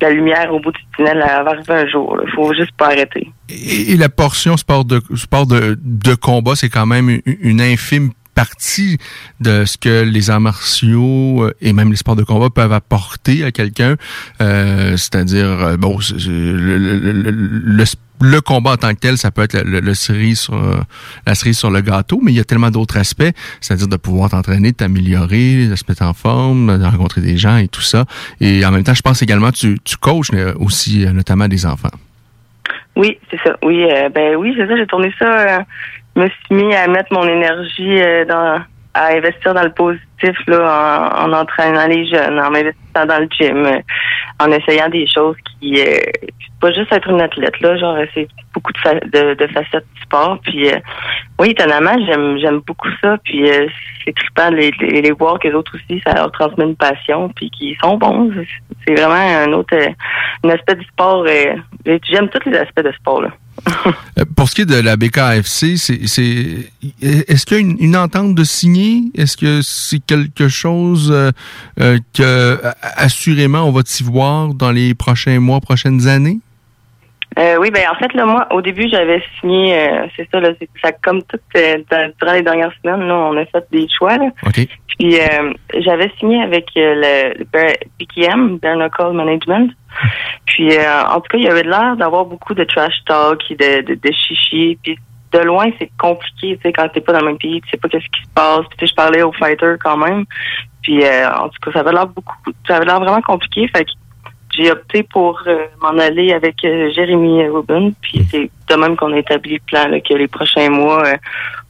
de la lumière au bout du tunnel elle va arriver un jour. Il faut juste pas arrêter. Et, et la portion sport de sport de, de combat, c'est quand même une, une infime partie de ce que les arts martiaux euh, et même les sports de combat peuvent apporter à quelqu'un. Euh, C'est-à-dire, euh, bon, le, combat en tant que tel, ça peut être le, cerise sur, euh, la cerise sur le gâteau, mais il y a tellement d'autres aspects, c'est-à-dire de pouvoir t'entraîner, t'améliorer, de se mettre en forme, de rencontrer des gens et tout ça. Et en même temps, je pense également tu, tu coaches euh, aussi, notamment des enfants. Oui, c'est ça. Oui, ben oui, c'est ça. J'ai tourné ça. Me suis mis à mettre mon énergie euh, dans à investir dans le positif là, en, en entraînant les jeunes, en m'investissant dans le gym, euh, en essayant des choses qui euh, pas juste être une athlète là, genre c'est beaucoup de, fa- de, de facettes du sport. Puis euh, oui, étonnamment, j'aime j'aime beaucoup ça. Puis euh, c'est trippant de les, les, voir que les autres aussi, ça leur transmet une passion, puis qu'ils sont bons. C'est- vraiment un autre euh, un aspect du sport. euh, j'aime tous les aspects de sport là. Euh, Pour ce qui est de la BKFC, c'est, c'est, est-ce qu'il y a une, entente de signer? Est-ce que c'est quelque chose euh, euh, que, assurément, on va t'y voir dans les prochains mois, prochaines années? Euh, oui, ben en fait, là, moi, au début, j'avais signé, euh, c'est ça, là, c'est ça, comme tout euh, durant les dernières semaines, là, on a fait des choix, là. OK. Puis euh, j'avais signé avec euh, le, BKM, Bare Knuckle Management. Puis euh, en tout cas, il y avait l'air d'avoir beaucoup de trash talk et de, de, de chichi. Puis de loin, c'est compliqué, tu sais, quand t'es pas dans le même pays, tu sais pas qu'est-ce qui se passe. Puis je parlais aux fighters quand même. Puis euh, en tout cas, ça avait l'air beaucoup, ça avait l'air vraiment compliqué. Fait que j'ai opté pour euh, m'en aller avec euh, Jérémy Rubin. Puis c'est de même qu'on a établi le plan là, que les prochains mois, euh,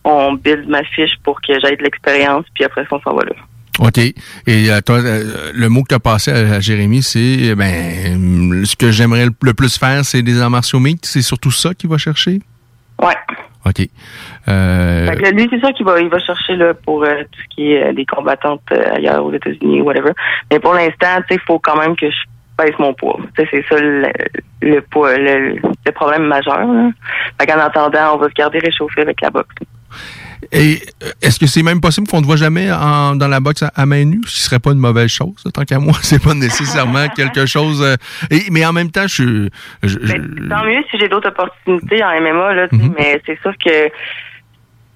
on build ma fiche pour que j'aie de l'expérience. Puis après ça, on s'en va là. OK. Et toi, euh, le mot que tu as passé à, à Jérémy, c'est, ben, euh, ce que j'aimerais le, plus faire, c'est des arts martiaux mixtes. C'est surtout ça qu'il va chercher? Ouais. OK. Euh, Fait que là, lui, c'est sûr qu'il va, il va chercher là, pour euh, tout ce qui est euh, des combattantes ailleurs aux États-Unis, whatever. Mais pour l'instant, tu sais, il faut quand même que je baisse mon poids. C'est ça le, le poids, le, le problème majeur. Là. Fait qu'en attendant, on va se garder réchauffé avec la boxe. Et euh, est-ce que c'est même possible qu'on ne te voit jamais en- dans la boxe à, à main nue? Ce qui serait pas une mauvaise chose, tant qu'à moi. C'est pas nécessairement quelque chose. euh, et, mais en même temps, je. je- je- Tant mieux si j'ai d'autres opportunités en MMA, là, Mhm. mais c'est sûr que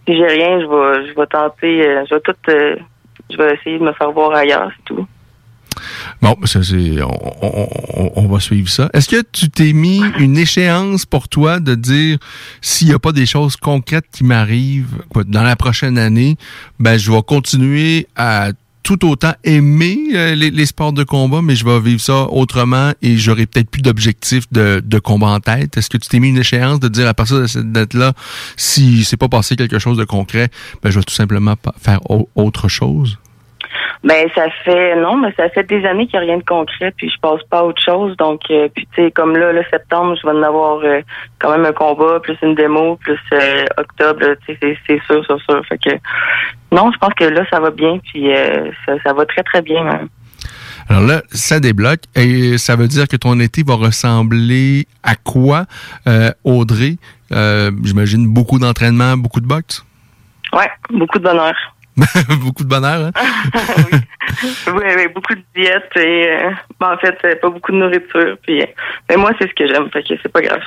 si j'ai rien, je vais, je vais tenter, euh, je vais tout, euh, je vais essayer de me faire voir ailleurs, c'est tout. Bon, ça c'est, on, va suivre ça. Est-ce que tu t'es mis une échéance pour toi de dire s'il n'y a pas des choses concrètes qui m'arrivent quoi, dans la prochaine année, ben je vais continuer à tout autant aimer euh, les, sports de combat, mais je vais vivre ça autrement et j'aurai peut-être plus d'objectifs de, de combat en tête? Est-ce que tu t'es mis une échéance de dire à partir de cette date-là, si c'est pas passé quelque chose de concret, ben je vais tout simplement faire au- autre chose? Ben ça fait non, mais ça fait des années qu'il n'y a rien de concret, puis je passe pas à autre chose. Donc euh, puis tu sais, comme là, le septembre, je vais en avoir euh, quand même un combat, plus une démo, plus euh, octobre, là, tu sais, c'est, sûr, c'est sûr. Fait que non, je pense que là, ça va bien, puis euh, ça, ça va très très bien même. Alors là, ça débloque et ça veut dire que ton été va ressembler à quoi, Audrey? J'imagine beaucoup d'entraînement, beaucoup de boxe? Ouais, beaucoup de bonheur. beaucoup de bonheur, hein? Oui, oui, beaucoup de diète et euh, ben, en fait, euh, pas beaucoup de nourriture. Puis, euh, mais moi, c'est ce que j'aime, fait que c'est pas grave.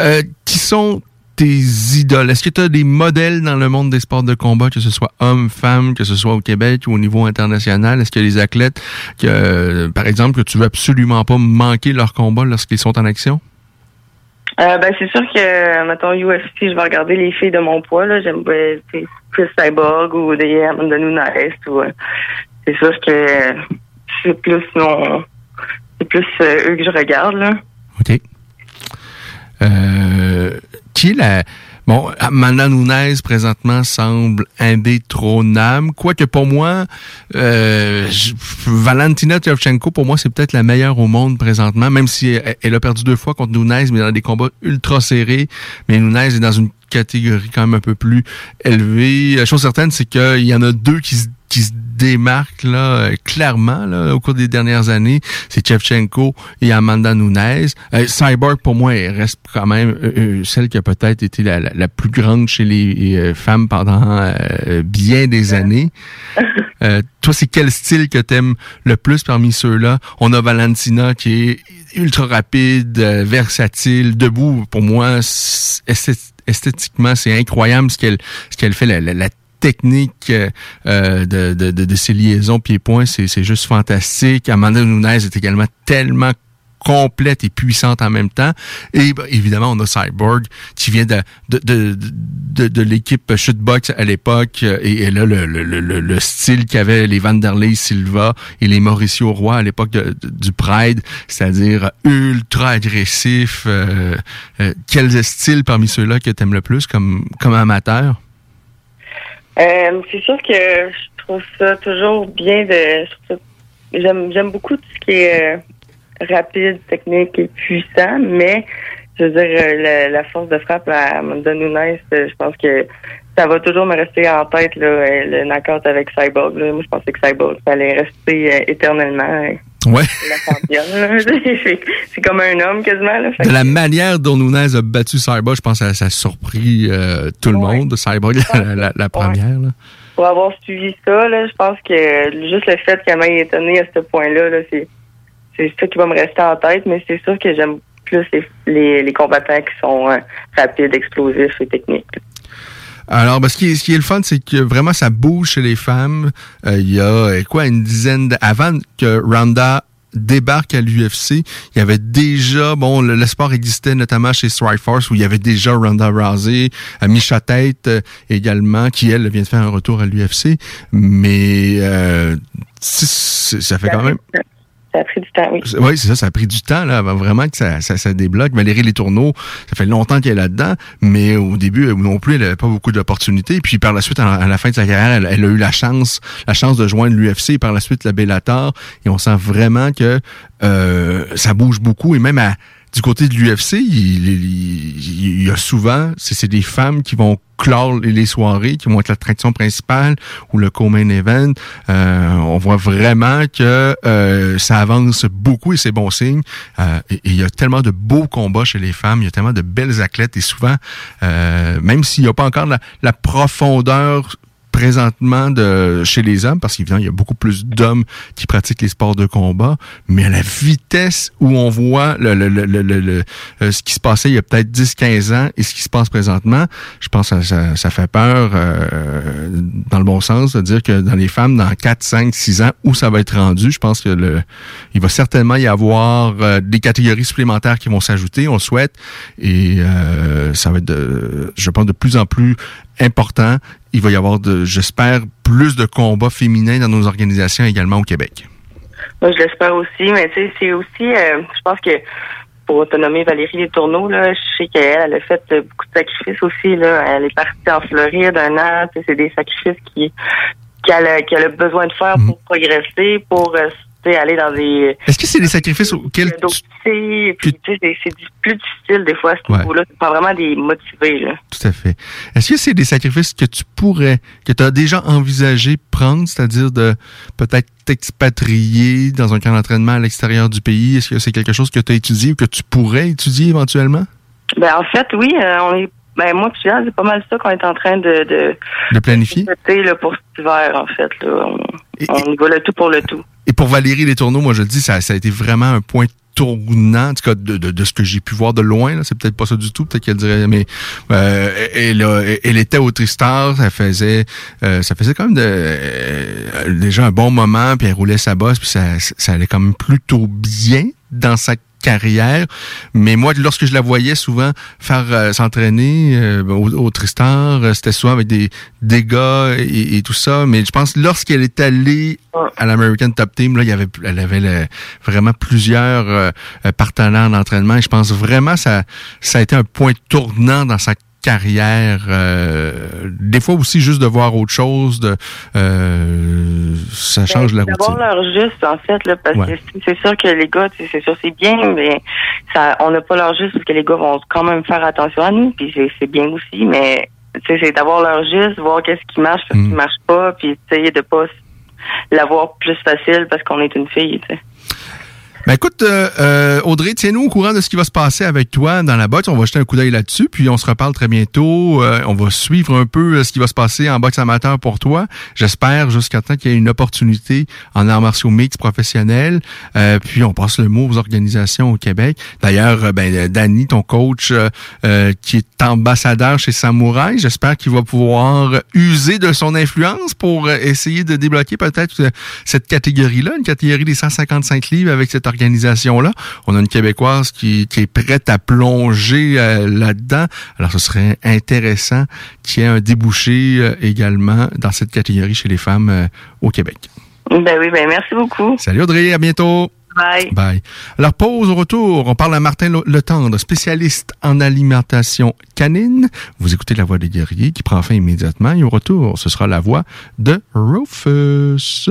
Euh, qui sont tes idoles? Est-ce que tu as des modèles dans le monde des sports de combat, que ce soit hommes, femmes, que ce soit au Québec ou au niveau international? Est-ce qu'il y a des athlètes, que, par exemple, que tu veux absolument pas manquer leur combat lorsqu'ils sont en action? Euh, ben c'est sûr que mettons UFC, je vais regarder les filles de mon poids là. J'aime sais, Chris Cyborg ou des Amanda Nunes ou euh, c'est sûr que c'est plus mon c'est plus euh, eux que je regarde là. OK. Euh, qui est. Bon, Amanda Nunes, présentement, semble indétrônable. Quoique pour moi, euh, Valentina Tchevchenko, pour moi, c'est peut-être la meilleure au monde présentement, même si elle, elle a perdu deux fois contre Nunes, mais dans des combats ultra serrés. Mais Nunes est dans une catégorie quand même un peu plus élevée. La chose certaine, c'est qu'il y en a deux qui se qui se démarquent là, euh, clairement là, au cours des dernières années, c'est Chevchenko et Amanda Nunes. Euh, Cyborg, pour moi, elle reste quand même euh, euh, celle qui a peut-être été la, la- la plus grande chez les euh, femmes pendant bien des années. Euh, toi, c'est quel style que t'aimes le plus parmi ceux-là? On a Valentina qui est ultra rapide, versatile, debout. Pour moi, esthétiquement, c'est incroyable ce qu'elle ce qu'elle fait, la- la technique euh, euh, de, de, de, de ses liaisons pieds-points, c'est c'est juste fantastique. Amanda Nunes est également tellement complète et puissante en même temps. Et ben, évidemment, on a Cyborg qui vient de, de, de, de, de l'équipe Shootbox à l'époque euh, et elle a le, le, le, le- le style qu'avaient les Vanderlei Silva et les Mauricio Roy à l'époque du Pride, c'est-à-dire ultra agressif. Euh, euh, quel style parmi ceux-là que tu aimes le plus comme, comme amateur? Euh, c'est sûr que je trouve ça toujours bien de. J'aime j'aime beaucoup tout ce qui est euh, rapide, technique et puissant, mais je veux dire euh, la, la force de frappe à Amanda Nunes, euh, je pense que ça va toujours me rester en tête là, le knockout avec Cyborg. Là. Moi, je pensais que Cyborg ça allait rester éternellement euh, Ouais. c'est comme un homme quasiment. Là. De la manière dont Nunes a battu Cyborg, je pense que ça, a surpris euh, tout le monde. Cyborg, la, la- la première. là. pour avoir suivi ça, là, je pense que juste le fait qu'elle m'ait étonné à ce point-là, là, c'est, c'est ça qui va me rester en tête, mais c'est sûr que j'aime plus les, les, les combattants qui sont euh, rapides, explosifs et techniques. Alors, ben, ce, qui est, ce qui est le fun, c'est que vraiment, ça bouge chez les femmes. Euh, Il y a, euh, quoi, une dizaine... d- Avant que Ronda débarque à l'UFC, il y avait déjà, bon, le, le sport existait notamment chez Strikeforce où il y avait déjà Ronda Rousey, euh, Misha Tate euh, également, qui, elle, vient de faire un retour à l'UFC. Mais euh, ça fait quand même... Ça a pris du temps, oui. Oui, c'est ça, ça a pris du temps là, avant vraiment que ça, ça, ça débloque. Valérie Les Tourneaux, ça fait longtemps qu'elle est là-dedans, mais au début non plus, elle n'avait pas beaucoup d'opportunités. Puis par la suite, à, à la fin de sa carrière, elle, elle a eu la chance, la chance de joindre l'UFC, par la suite la Bellator, et on sent vraiment que euh, ça bouge beaucoup. Et même à du côté de l'UFC, il, y a souvent, c'est des femmes qui vont clore les soirées, qui vont être l'attraction principale ou le co-main event. Euh, on voit vraiment que euh, ça avance beaucoup et c'est bon signe. Euh, il y a tellement de beaux combats chez les femmes, il y a tellement de belles athlètes et souvent, même s'il n'y a pas encore la profondeur présentement de chez les hommes, parce qu'évidemment, il y a beaucoup plus d'hommes qui pratiquent les sports de combat, mais à la vitesse où on voit le, le, le, le, euh, ce qui se passait il y a peut-être 10-15 ans et ce qui se passe présentement, je pense que ça, ça, ça fait peur euh, dans le bon sens de dire que dans les femmes, dans 4, 5, 6 ans, où ça va être rendu, je pense que le il va certainement y avoir euh, des catégories supplémentaires qui vont s'ajouter, on le souhaite, et euh, ça va être, de, je pense, de plus en plus important. Il va y avoir, j'espère, plus de combats féminins dans nos organisations également au Québec. Moi, je l'espère aussi, mais tu sais, c'est aussi, euh, je pense que pour autonomer Valérie Les Tourneaux, là, je sais qu'elle, elle a fait beaucoup de sacrifices aussi, là. Elle est partie en Floride un an, c'est des sacrifices qui, qu'elle a, a besoin de faire pour progresser, pour, euh, sais, aller dans des, Est-ce que c'est des sacrifices auxquels tu... dossiers, puis tu sais, c'est- plus difficile des fois à ce Ouais. niveau-là. C'est pas vraiment des motivés, là. Tout à fait. Est-ce que c'est des sacrifices que tu pourrais, que tu as déjà envisagé prendre, c'est-à-dire de peut-être t'expatrier dans un camp d'entraînement à l'extérieur du pays? Est-ce que c'est quelque chose que tu as étudié ou que tu pourrais étudier éventuellement? Ben, en fait, oui, euh, on est, ben, moi, puis c'est pas mal ça qu'on est en train de, de, De planifier? de là, pour cet hiver, en fait, là. On, on y va le tout pour le tout. Et pour Valérie Les Tourneaux, moi je le dis, ça, ça a été vraiment un point tournant, en tout cas de, de, de ce que j'ai pu voir de loin, là. c'est peut-être pas ça du tout, peut-être qu'elle dirait, mais euh, elle, elle était au Tristar, ça faisait euh, ça faisait quand même de, euh, déjà un bon moment, puis elle roulait sa bosse, puis ça, ça allait quand même plutôt bien dans sa carrière. Mais moi, lorsque je la voyais souvent faire euh, s'entraîner euh, au, au Tristar, euh, c'était souvent avec des dégâts et, tout ça. Mais je pense lorsqu'elle est allée à l'American Top Team, là, il y avait, elle avait vraiment plusieurs partenaires d'entraînement. Je pense vraiment ça, ça a été un point tournant dans sa carrière. euh, des fois aussi juste de voir autre chose, de euh, ça change la D'avoir routine. leur juste, en fait, là, parce Ouais. que c'est- sûr que les gars, c'est sûr, c'est bien, mais ça, on n'a pas leur juste parce que les gars vont quand même faire attention à nous, puis c'est- bien aussi, mais tu sais, c'est d'avoir leur juste, voir qu'est-ce qui marche, qu'est-ce Mm. qui marche pas, puis essayer de pas l'avoir plus facile parce qu'on est une fille, tu sais. Ben écoute, euh, euh, Audrey, tiens-nous au courant de ce qui va se passer avec toi dans la boxe. On va jeter un coup d'œil là-dessus, puis on se reparle très bientôt. Euh, on va suivre un peu euh, ce qui va se passer en boxe amateur pour toi. J'espère jusqu'à temps qu'il y ait une opportunité en arts martiaux mix professionnels. Euh, puis on passe le mot aux organisations au Québec. D'ailleurs, euh, ben, Danny, ton coach, qui est ambassadeur chez Samouraï, j'espère qu'il va pouvoir user de son influence pour essayer de débloquer peut-être cette catégorie-là, une catégorie des 155 livres avec cette organisation-là. On a une Québécoise qui, qui est prête à plonger euh, là-dedans. Alors, ce serait intéressant qu'il y ait un débouché euh, également dans cette catégorie chez les femmes euh, au Québec. Ben oui, ben merci beaucoup. Salut Audrey, à bientôt. Bye. Bye. Alors, pause au retour. On parle à Martin Le- Letendre, spécialiste en alimentation canine. Vous écoutez La Voix des guerriers qui prend fin immédiatement. Et au retour, ce sera la voix de Rufus.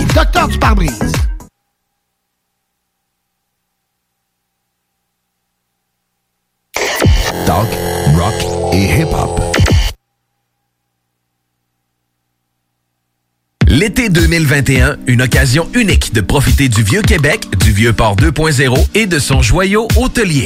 Docteur du pare-brise. Rock et hip-hop. L'été 2021, une occasion unique de profiter du Vieux Québec, du Vieux Port 2.0 et de son joyau hôtelier.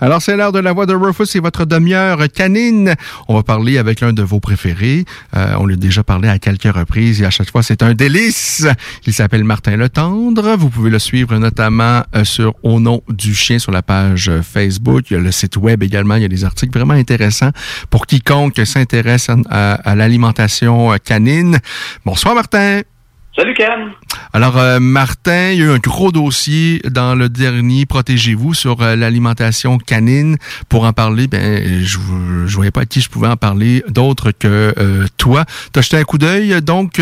Alors, c'est l'heure de la voix de Rufus et votre demi-heure canine. On va parler avec l'un de vos préférés. Euh, on l'a déjà parlé à quelques reprises et à chaque fois, c'est un délice. Il s'appelle Martin Letendre. Vous pouvez le suivre notamment euh, sur Au nom du chien sur la page euh, Facebook. Il y a le site web également. Il y a des articles vraiment intéressants pour quiconque s'intéresse à, à l'alimentation euh, canine. Bonsoir, Martin. Salut Cam. Alors, euh, Martin, il y a eu un gros dossier dans le dernier Protégez-vous sur euh, l'alimentation canine. Pour en parler, ben, je ne voyais pas à qui je pouvais en parler d'autre que euh, toi. Tu as jeté un coup d'œil, donc,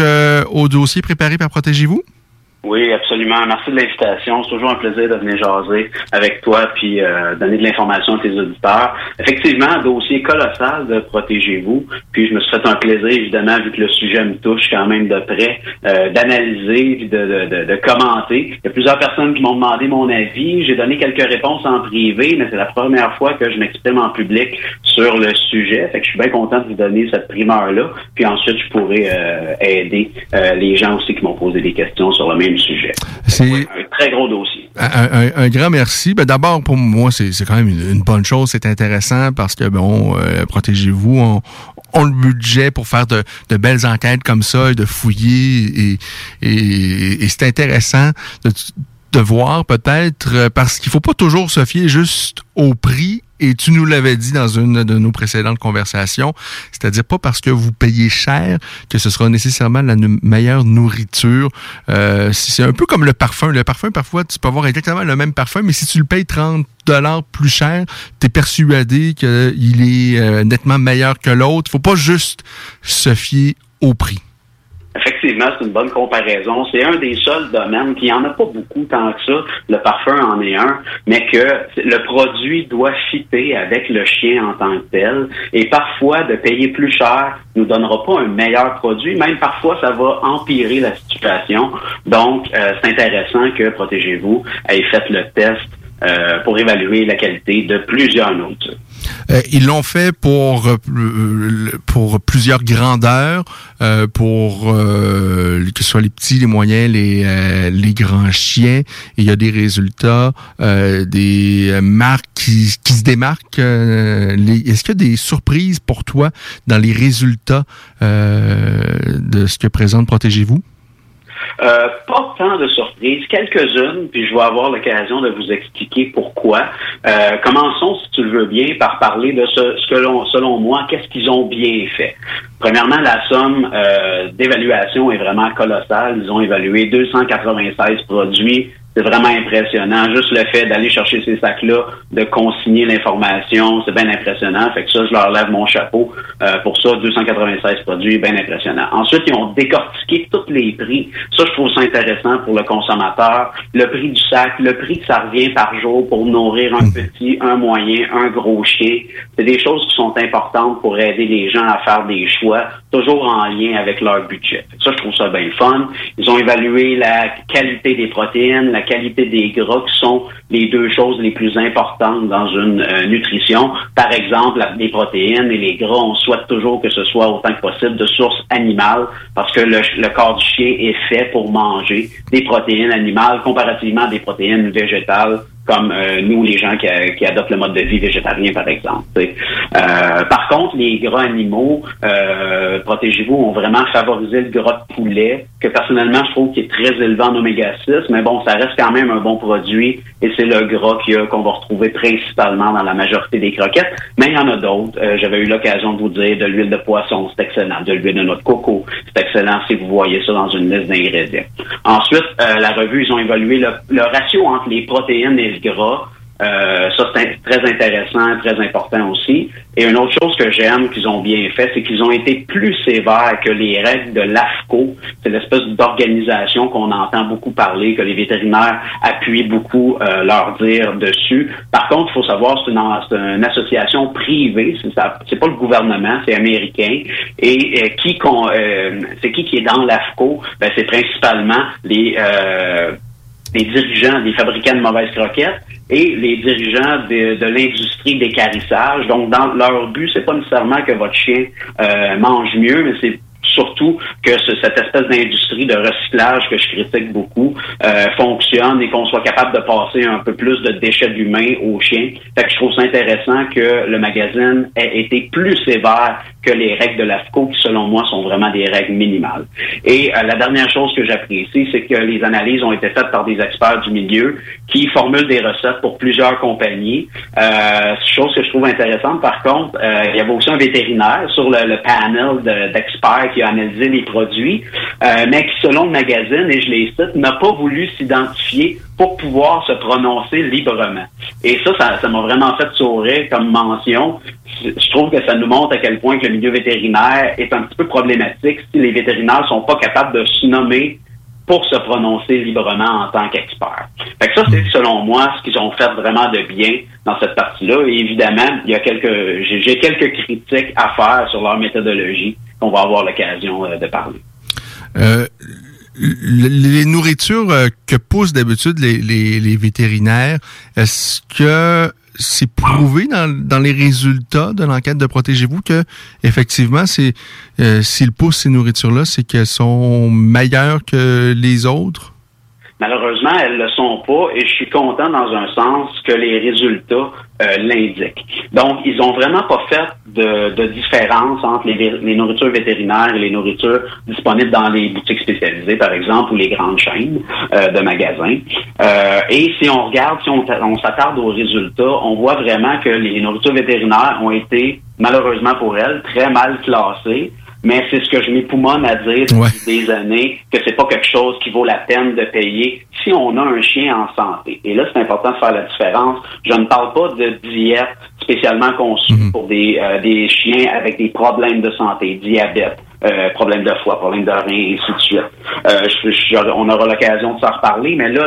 au dossier préparé par Protégez-vous? Oui, absolument. Merci de l'invitation. C'est toujours un plaisir de venir jaser avec toi puis euh, donner de l'information à tes auditeurs. Effectivement, un dossier colossal de Protégez-vous. Puis je me suis fait un plaisir, évidemment, vu que le sujet me touche quand même de près, euh, d'analyser puis de, de, de, commenter. Il y a plusieurs personnes qui m'ont demandé mon avis. J'ai donné quelques réponses en privé, mais c'est la première fois que je m'exprime en public sur le sujet. Fait que je suis bien content de vous donner cette primeur-là. Puis ensuite, je pourrai euh, aider euh, les gens aussi qui m'ont posé des questions sur le même sujet. C'est Un très gros dossier. un, un- un grand merci. Ben, D'abord, pour moi, c'est quand même une, une bonne chose. C'est intéressant parce que, bon, euh, protégez-vous. On, on le budget pour faire de, de belles enquêtes comme ça et de fouiller. Et, et, et c'est intéressant de, de voir peut-être, euh, parce qu'il faut pas toujours se fier juste au prix. Et tu nous l'avais dit dans une de nos précédentes conversations, c'est-à-dire pas parce que vous payez cher que ce sera nécessairement la meilleure nourriture. Euh, c'est un peu comme le parfum. Le parfum, parfois, tu peux avoir exactement le même parfum, mais si tu le payes 30 dollars plus cher, tu es persuadé qu'il est euh, nettement meilleur que l'autre. faut pas juste se fier au prix. Effectivement, c'est une bonne comparaison. C'est un des seuls domaines qui en a pas beaucoup tant que ça. Le parfum en est un, mais que le produit doit fitter avec le chien en tant que tel. Et parfois, de payer plus cher nous donnera pas un meilleur produit. Même parfois, ça va empirer la situation. Donc, euh, c'est intéressant que Protégez-vous ait fait le test euh, pour évaluer la qualité de plusieurs nourritures. Euh, ils l'ont fait pour euh, pour plusieurs grandeurs, euh, pour euh, que ce soit les petits, les moyens, les les grands chiens. Il y a des résultats, des marques qui, qui se démarquent. Est-ce qu'il y a des surprises pour toi dans les résultats de ce que présente Protégez-vous? Euh, pas tant de surprises, quelques-unes, puis je vais avoir l'occasion de vous expliquer pourquoi. Euh, commençons, si tu le veux bien, par parler de ce, ce que l'on, selon moi, qu'est-ce qu'ils ont bien fait. Premièrement, la somme euh, d'évaluation est vraiment colossale. Ils ont évalué 296 produits. C'est vraiment impressionnant. Juste le fait d'aller chercher ces sacs-là, de consigner l'information, c'est bien impressionnant. Fait que ça, je leur lève mon chapeau euh, pour ça. 296 produits, bien impressionnant. Ensuite, ils ont décortiqué tous les prix. Ça, je trouve ça intéressant pour le consommateur. Le prix du sac, le prix que ça revient par jour pour nourrir un petit, un moyen, un gros chien. C'est des choses qui sont importantes pour aider les gens à faire des choix, toujours en lien avec leur budget. Ça, je trouve ça bien fun. Ils ont évalué la qualité des protéines, la qualité des gras, qui sont les deux choses les plus importantes dans une euh, nutrition. Par exemple, les protéines et les gras, on souhaite toujours que ce soit autant que possible de source animale, parce que le, le corps du chien est fait pour manger des protéines animales comparativement à des protéines végétales comme euh, nous, les gens qui, euh, qui adoptent le mode de vie végétarien, par exemple. Euh, par contre, les gras animaux, protégez-vous, ont vraiment favorisé le gras de poulet, que personnellement, je trouve qu'il est très élevé en oméga 6, mais bon, ça reste quand même un bon produit, et c'est le gras qu'on va retrouver principalement dans la majorité des croquettes, mais il y en a d'autres. J'avais eu l'occasion de vous dire de l'huile de poisson, c'est excellent, de l'huile de noix de coco, c'est excellent si vous voyez ça dans une liste d'ingrédients. Ensuite, la revue, ils ont évalué le, le ratio entre les protéines et gras. Euh, ça, c'est très intéressant, très important aussi. Et une autre chose que j'aime qu'ils ont bien fait, c'est qu'ils ont été plus sévères que les règles de l'AFCO. C'est l'espèce d'organisation qu'on entend beaucoup parler, que les vétérinaires appuient beaucoup euh, leur dire dessus. Par contre, il faut savoir, c'est une, association privée, c'est pas le gouvernement, c'est américain. Et euh, qui c'est qui qui est dans l'AFCO? Ben, c'est principalement les les dirigeants des fabricants de mauvaises croquettes et les dirigeants de, de l'industrie d'écarissage. Donc, dans leur but, c'est pas nécessairement que votre chien euh, mange mieux, mais c'est surtout que ce- cette espèce d'industrie de recyclage que je critique beaucoup euh, fonctionne et qu'on soit capable de passer un peu plus de déchets d'humains aux chiens. Fait que je trouve ça intéressant que le magazine ait été plus sévère que les règles de l'AFCO, qui selon moi sont vraiment des règles minimales. Et euh, la dernière chose que j'apprécie, c'est que les analyses ont été faites par des experts du milieu qui formulent des recettes pour plusieurs compagnies. Euh, chose que je trouve intéressante, par contre, euh, il y avait aussi un vétérinaire sur le, le panel de- d'experts qui a analysé les produits, euh, mais qui, selon le magazine, et je les cite, n'a pas voulu s'identifier pour pouvoir se prononcer librement. Et ça ça m'a vraiment fait sourire comme mention. Je trouve que ça nous montre à quel point que le milieu vétérinaire est un petit peu problématique si les vétérinaires sont pas capables de se nommer pour se prononcer librement en tant qu'experts. Fait que ça, c'est selon moi ce qu'ils ont fait vraiment de bien dans cette partie-là. Et évidemment, il y a quelques j'ai quelques critiques à faire sur leur méthodologie qu'on va avoir l'occasion euh, de parler. Euh, les nourritures euh, que poussent d'habitude les vétérinaires, est-ce que c'est prouvé dans, les résultats de l'enquête de Protégez-vous que effectivement, c'est euh, s'ils poussent ces nourritures-là, c'est qu'elles sont meilleures que les autres? Malheureusement, elles le sont pas et je suis content dans un sens que les résultats euh, l'indiquent. Donc, ils ont vraiment pas fait de, de différence entre les, nourritures vétérinaires et les nourritures disponibles dans les boutiques spécialisées, par exemple, ou les grandes chaînes euh, de magasins. Euh, et si on regarde, si on, on s'attarde aux résultats, on voit vraiment que les nourritures vétérinaires ont été, malheureusement pour elles, très mal classées. Mais c'est ce que je m'époumonne à dire depuis des années, que c'est pas quelque chose qui vaut la peine de payer si on a un chien en santé. Et là, c'est important de faire la différence. Je ne parle pas de diète spécialement conçue pour des, euh, des chiens avec des problèmes de santé, diabète, euh, problème de foie, problème de rein, et ainsi de suite. Euh, je- je- on aura l'occasion de s'en reparler, mais là,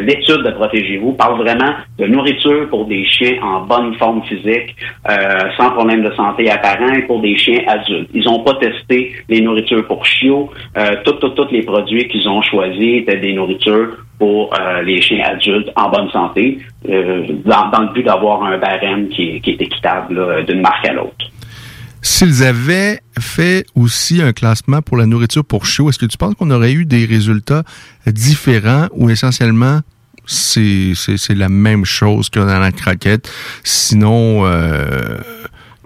l'étude de Protégez-vous parle vraiment de nourriture pour des chiens en bonne forme physique, euh, sans problème de santé apparent, et pour des chiens adultes. Ils n'ont pas testé les nourritures pour chiots. Euh, tous tout, tous les produits qu'ils ont choisis étaient des nourritures pour euh, les chiens adultes en bonne santé, euh, dans, dans le but d'avoir un barème qui qui est équitable d'une marque à l'autre. S'ils avaient fait aussi un classement pour la nourriture pour chiots, est-ce que tu penses qu'on aurait eu des résultats différents ou essentiellement c'est la même chose que dans la craquette, sinon euh,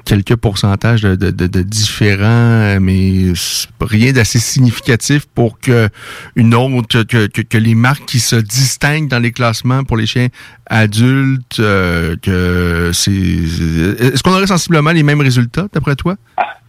quelques pourcentages de, de, de, de différents, mais c'est rien d'assez significatif pour que une autre que, que, que les marques qui se distinguent dans les classements pour les chiens adultes, euh, que c'est est-ce qu'on aurait sensiblement les mêmes résultats d'après toi?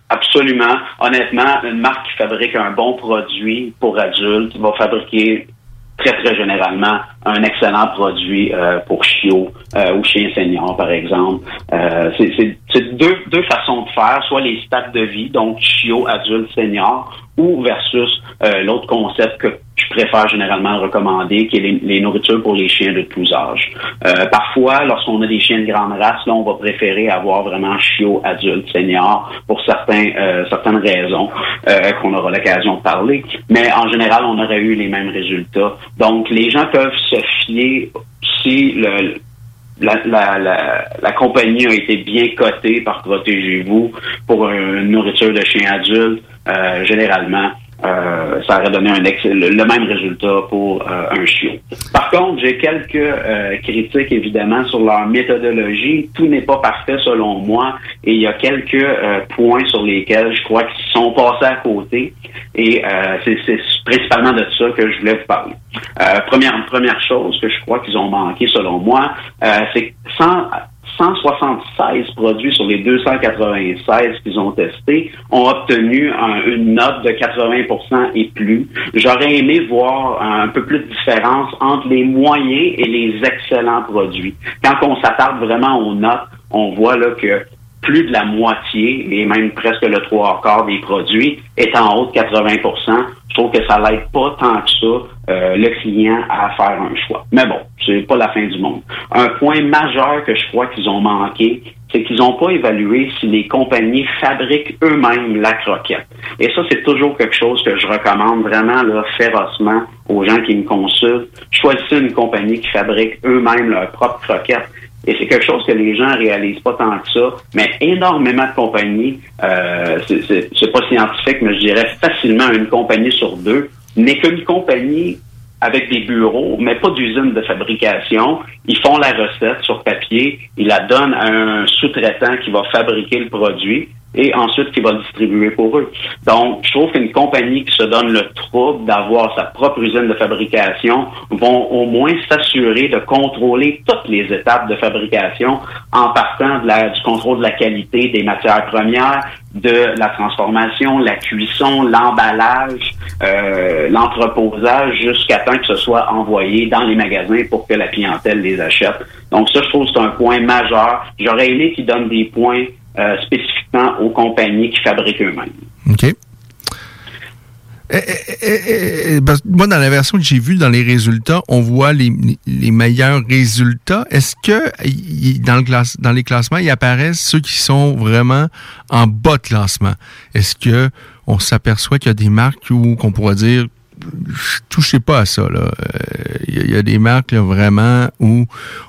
Absolument. Honnêtement, une marque qui fabrique un bon produit pour adultes va fabriquer très, très généralement un excellent produit euh, pour chiots euh, ou chiens seniors, par exemple. Euh, c'est- deux, deux façons de faire, soit les stades de vie, donc chiots, adultes, seniors, ou versus euh, l'autre concept que je préfère généralement recommander, qui est les, les nourritures pour les chiens de tous âges. Euh, parfois, lorsqu'on a des chiens de grande race, là, on va préférer avoir vraiment chiot, adulte, senior, pour certains, euh, certaines raisons euh, qu'on aura l'occasion de parler. Mais en général, on aurait eu les mêmes résultats. Donc, les gens peuvent se fier si le, la, la, la, la compagnie a été bien cotée par Protégez-vous pour une nourriture de chien adulte, euh, généralement, euh, ça aurait donné un le, même résultat pour euh, un chiot. Par contre, j'ai quelques euh, critiques évidemment sur leur méthodologie. Tout n'est pas parfait selon moi et il y a quelques euh, points sur lesquels je crois qu'ils sont passés à côté et euh, c'est principalement de ça que je voulais vous parler. Première première chose que je crois qu'ils ont manqué selon moi, c'est sans 176 produits sur les 296 qu'ils ont testés ont obtenu un- une note de 80% et plus. J'aurais aimé voir un peu plus de différence entre les moyens et les excellents produits. Quand on s'attarde vraiment aux notes, on voit là que plus de la moitié, et même presque le trois quarts des produits, est en haut de 80% Je trouve que ça l'aide pas tant que ça euh, le client à faire un choix. Mais bon, c'est pas la fin du monde. Un point majeur que je crois qu'ils ont manqué, c'est qu'ils n'ont pas évalué si les compagnies fabriquent eux-mêmes la croquette. Et ça, c'est toujours quelque chose que je recommande vraiment là, férocement aux gens qui me consultent. Choisissez une compagnie qui fabrique eux-mêmes leur propre croquette. Et c'est quelque chose que les gens réalisent pas tant que ça, mais énormément de compagnies, euh, c'est- pas scientifique, mais je dirais facilement une compagnie sur deux n'est qu'une compagnie avec des bureaux, mais pas d'usine de fabrication. Ils font la recette sur papier, ils la donnent à un sous-traitant qui va fabriquer le produit et ensuite qui va le distribuer pour eux. Donc, je trouve qu'une compagnie qui se donne le trouble d'avoir sa propre usine de fabrication vont au moins s'assurer de contrôler toutes les étapes de fabrication en partant de la- du contrôle de la qualité des matières premières, de la transformation, la cuisson, l'emballage, euh, l'entreposage, jusqu'à temps que ce soit envoyé dans les magasins pour que la clientèle les achète. Donc ça, je trouve que c'est un point majeur. J'aurais aimé qu'ils donnent des points euh, spécifiquement aux compagnies qui fabriquent eux-mêmes. OK. Moi, dans la version que j'ai vue, dans les résultats, on voit les, meilleurs résultats. Est-ce que dans, le classe, dans les classements, ils apparaissent ceux qui sont vraiment en bas de classement? Est-ce que on s'aperçoit qu'il y a des marques où qu'on pourrait dire touchez pas à ça. là. Euh, Il y, il y a des marques vraiment où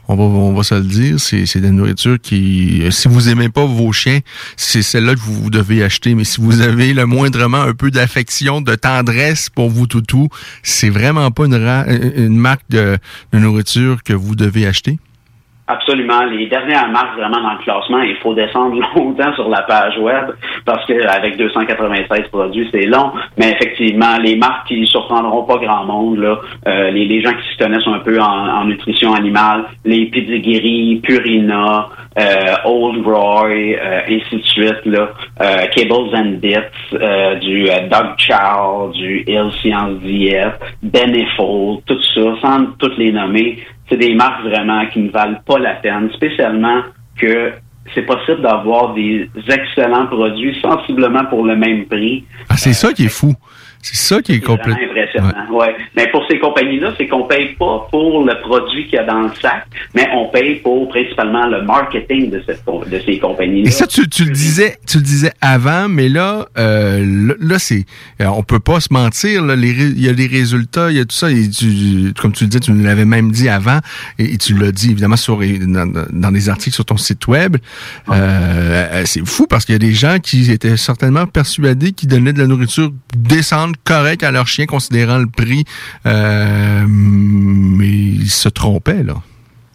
on va, on va se le dire, c'est de la nourriture qui, euh, si vous aimez pas vos chiens, c'est celle-là que vous, devez acheter. Mais si vous avez le moindrement un peu d'affection, de tendresse pour vous toutous, c'est vraiment pas une, ra- une marque de nourriture que vous devez acheter. Absolument. Les dernières marques vraiment dans le classement, il faut descendre longtemps sur la page web parce que avec 296 produits, c'est long. Mais effectivement, les marques qui surprendront pas grand monde, là, euh, les, gens qui se connaissent un peu en, nutrition animale, les Pedigree, Purina, euh, Old Roy, euh, ainsi de suite, là, euh, Cables and Bits, euh, du euh, Dog Chow, du Hill Science Diet, Benefol, tout ça, sans toutes les nommer, c'est des marques vraiment qui ne valent pas la peine, spécialement que c'est possible d'avoir des excellents produits sensiblement pour le même prix. Ah, c'est ça qui est fou. C'est ça qui est C'est vraiment complètement. impressionnant. Ouais. Mais pour ces compagnies-là, c'est qu'on paye pas pour le produit qu'il y a dans le sac, mais on paye pour principalement le marketing de, cette, de ces compagnies-là. Et ça, tu, tu le disais, tu le disais avant, mais là, euh, là, là, c'est, euh, on peut pas se mentir. les il y a des résultats, il y a tout ça. Et tu, comme tu le disais, tu nous l'avais même dit avant, et, et tu l'as dit évidemment sur dans, dans des articles sur ton site web. Euh, c'est fou parce qu'il y a des gens qui étaient certainement persuadés qu'ils donnaient de la nourriture décente, correcte à leur chien, considérant le prix, euh, mais ils se trompaient là.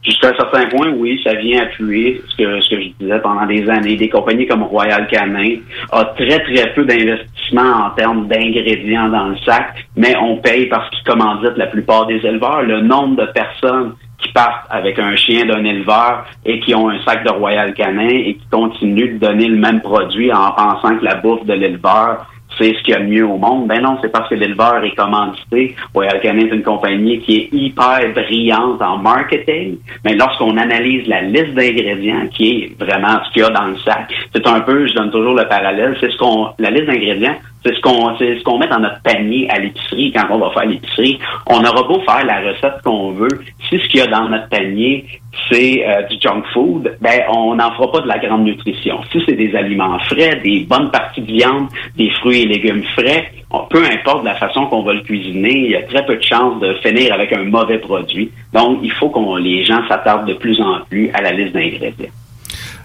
Jusqu'à un certain point, oui, ça vient appuyer ce que, ce que je disais pendant des années. Des compagnies comme Royal Canin ont très, très peu d'investissement en termes d'ingrédients dans le sac, mais on paye parce qu'ils commanditent la plupart des éleveurs. Le nombre de personnes qui partent avec un chien d'un éleveur et qui ont un sac de Royal Canin et qui continuent de donner le même produit en pensant que la bouffe de l'éleveur c'est ce qu'il y a de mieux au monde. Ben non, c'est parce que l'éleveur est commandité. Royal Canin est une compagnie qui est hyper brillante en marketing, mais lorsqu'on analyse la liste d'ingrédients, qui est vraiment ce qu'il y a dans le sac, c'est un peu, je donne toujours le parallèle, c'est ce qu'on, la liste d'ingrédients, c'est ce qu'on, c'est ce qu'on met dans notre panier à l'épicerie quand on va faire l'épicerie. On aura beau faire la recette qu'on veut, si ce qu'il y a dans notre panier c'est euh, du junk food, ben on n'en fera pas de la grande nutrition. Si c'est des aliments frais, des bonnes parties de viande, des fruits et légumes frais, peu importe la façon qu'on va le cuisiner, il y a très peu de chances de finir avec un mauvais produit. Donc, il faut qu'on les gens s'attardent de plus en plus à la liste d'ingrédients.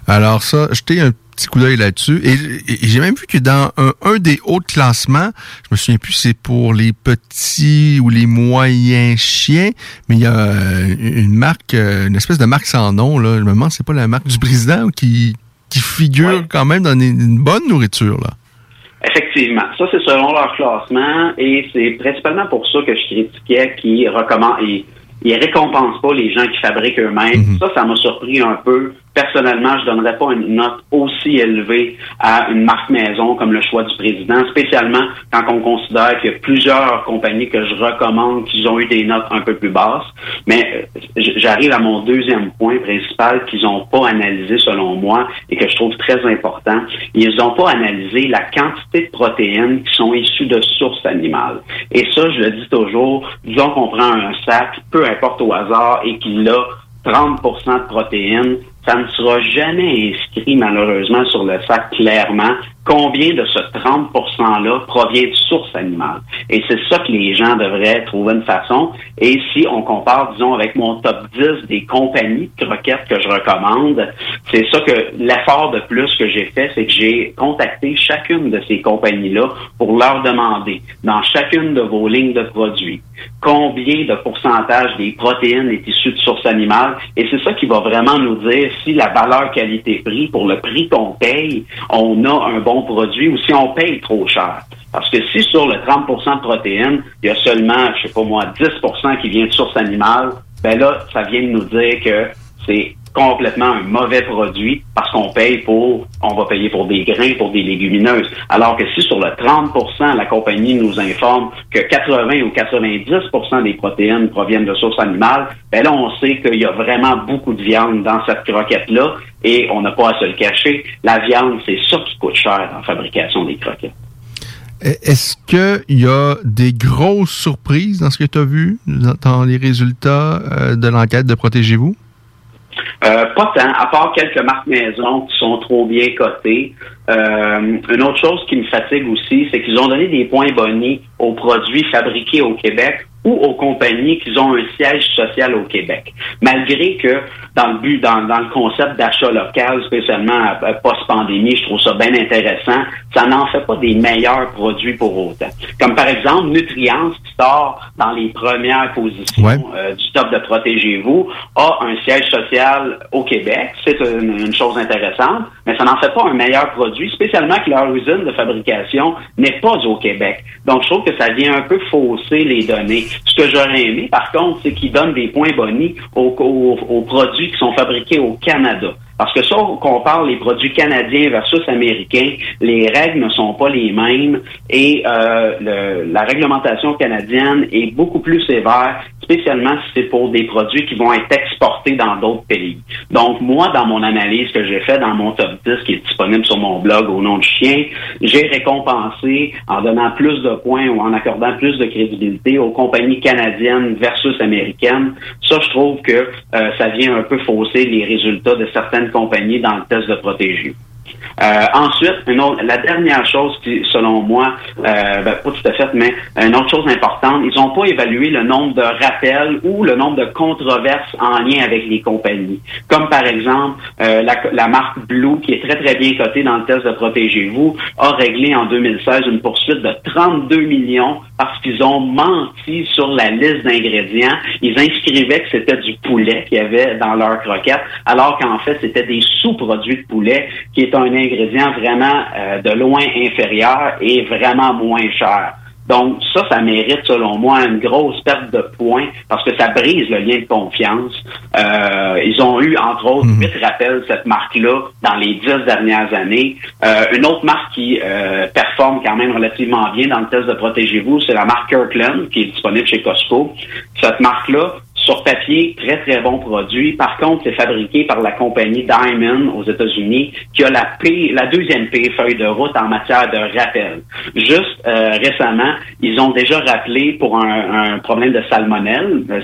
Alors ça, jetez un petit coup d'œil là-dessus. Et, et- et j'ai même vu que dans un, un des hauts classements, je me souviens plus si c'est pour les petits ou les moyens chiens, mais il y a euh, une marque, euh, une espèce de marque sans nom, là. Je me demande, c'est pas la marque du président qui, qui figure quand même dans une, une bonne nourriture, là. Effectivement. Ça, c'est selon leur classement et c'est principalement pour ça que je critiquais qu'ils recommandent, ils, ils récompensent pas les gens qui fabriquent eux-mêmes. Ça, ça m'a surpris un peu. Personnellement, je donnerais pas une note aussi élevée à une marque maison comme le choix du président, spécialement quand on considère qu'il y a plusieurs compagnies que je recommande qui ont eu des notes un peu plus basses. Mais euh, j'arrive à mon deuxième point principal qu'ils n'ont pas analysé selon moi et que je trouve très important. Ils n'ont pas analysé la quantité de protéines qui sont issues de sources animales. Et ça, je le dis toujours, disons qu'on prend un sac, peu importe au hasard, et qu'il a 30% de protéines, ça ne sera jamais inscrit malheureusement sur le sac clairement combien de ce 30 %-là provient de sources animales. Et c'est ça que les gens devraient trouver une façon. Et si on compare, disons, avec mon top 10 des compagnies de croquettes que je recommande, c'est ça que l'effort de plus que j'ai fait, c'est que j'ai contacté chacune de ces compagnies-là pour leur demander, dans chacune de vos lignes de produits, combien de pourcentage des protéines est issu de sources animales. Et c'est ça qui va vraiment nous dire si la valeur qualité-prix, pour le prix qu'on paye, on a un bon produit ou si on paye trop cher. Parce que si sur le 30% de protéines, il y a seulement, je sais pas moi, 10% qui vient de sources animales, ben là, ça vient de nous dire que c'est complètement un mauvais produit parce qu'on paye pour, on va payer pour des grains, pour des légumineuses. Alors que si sur le 30% la compagnie nous informe que 80 ou 90% des protéines proviennent de sources animales, ben là, on sait qu'il y a vraiment beaucoup de viande dans cette croquette-là et on n'a pas à se le cacher. La viande, c'est ça qui coûte cher en fabrication des croquettes. Est-ce qu'il y a des grosses surprises dans ce que tu as vu, dans, dans les résultats euh, de l'enquête de Protégez-vous? Euh, pas tant, à part quelques marques maison qui sont trop bien cotées. Euh, une autre chose qui me fatigue aussi, c'est qu'ils ont donné des points bonnies aux produits fabriqués au Québec ou aux compagnies qui ont un siège social au Québec. Malgré que dans le but, dans, dans le concept d'achat local, spécialement euh, post-pandémie, je trouve ça bien intéressant, ça n'en fait pas des meilleurs produits pour autant. Comme par exemple, Nutrients, qui sort dans les premières positions euh, du top de Protégez-vous, a un siège social au Québec. C'est une, une chose intéressante, mais ça n'en fait pas un meilleur produit, spécialement que leur usine de fabrication n'est pas au Québec. Donc, je trouve que ça vient un peu fausser les données. Ce que j'aurais aimé, par contre, c'est qu'ils donnent des points bonus aux, aux- aux produits qui sont fabriqués au Canada. Parce que ça, on compare les produits canadiens versus américains, les règles ne sont pas les mêmes et euh, le- la réglementation canadienne est beaucoup plus sévère, spécialement si c'est pour des produits qui vont être exportés dans d'autres pays. Donc, moi, dans mon analyse que j'ai fait dans mon top 10 qui est disponible sur mon blog au nom du chien, j'ai récompensé en donnant plus de points ou en accordant plus de crédibilité aux compagnies canadiennes versus américaines. Ça, je trouve que euh, ça vient un peu fausser les résultats de certaines compagnies dans le test de protégé. Euh, ensuite, la dernière chose qui, selon moi, euh, ben, pas tout à fait, mais une autre chose importante, ils n'ont pas évalué le nombre de rappels ou le nombre de controverses en lien avec les compagnies. Comme par exemple, euh, la, marque Blue, qui est très très bien cotée dans le test de Protégez-vous, a réglé en 2016 une poursuite de 32 millions parce qu'ils ont menti sur la liste d'ingrédients. Ils inscrivaient que c'était du poulet qu'il y avait dans leur croquette, alors qu'en fait, c'était des sous-produits de poulet, qui est un ingrédient vraiment euh, de loin inférieur et vraiment moins cher. Donc ça, ça mérite, selon moi, une grosse perte de points parce que ça brise le lien de confiance. Euh, ils ont eu, entre autres, huit rappels, cette marque-là, dans les dix dernières années. Euh, une autre marque qui euh, performe quand même relativement bien dans le test de Protégez-vous, c'est la marque Kirkland, qui est disponible chez Costco. Cette marque-là, sur papier, très très bon produit. Par contre, c'est fabriqué par la compagnie Diamond aux États-Unis, qui a la la deuxième P feuille de route en matière de rappel. Juste euh, récemment, ils ont déjà rappelé pour un, un problème de salmonelle. Euh,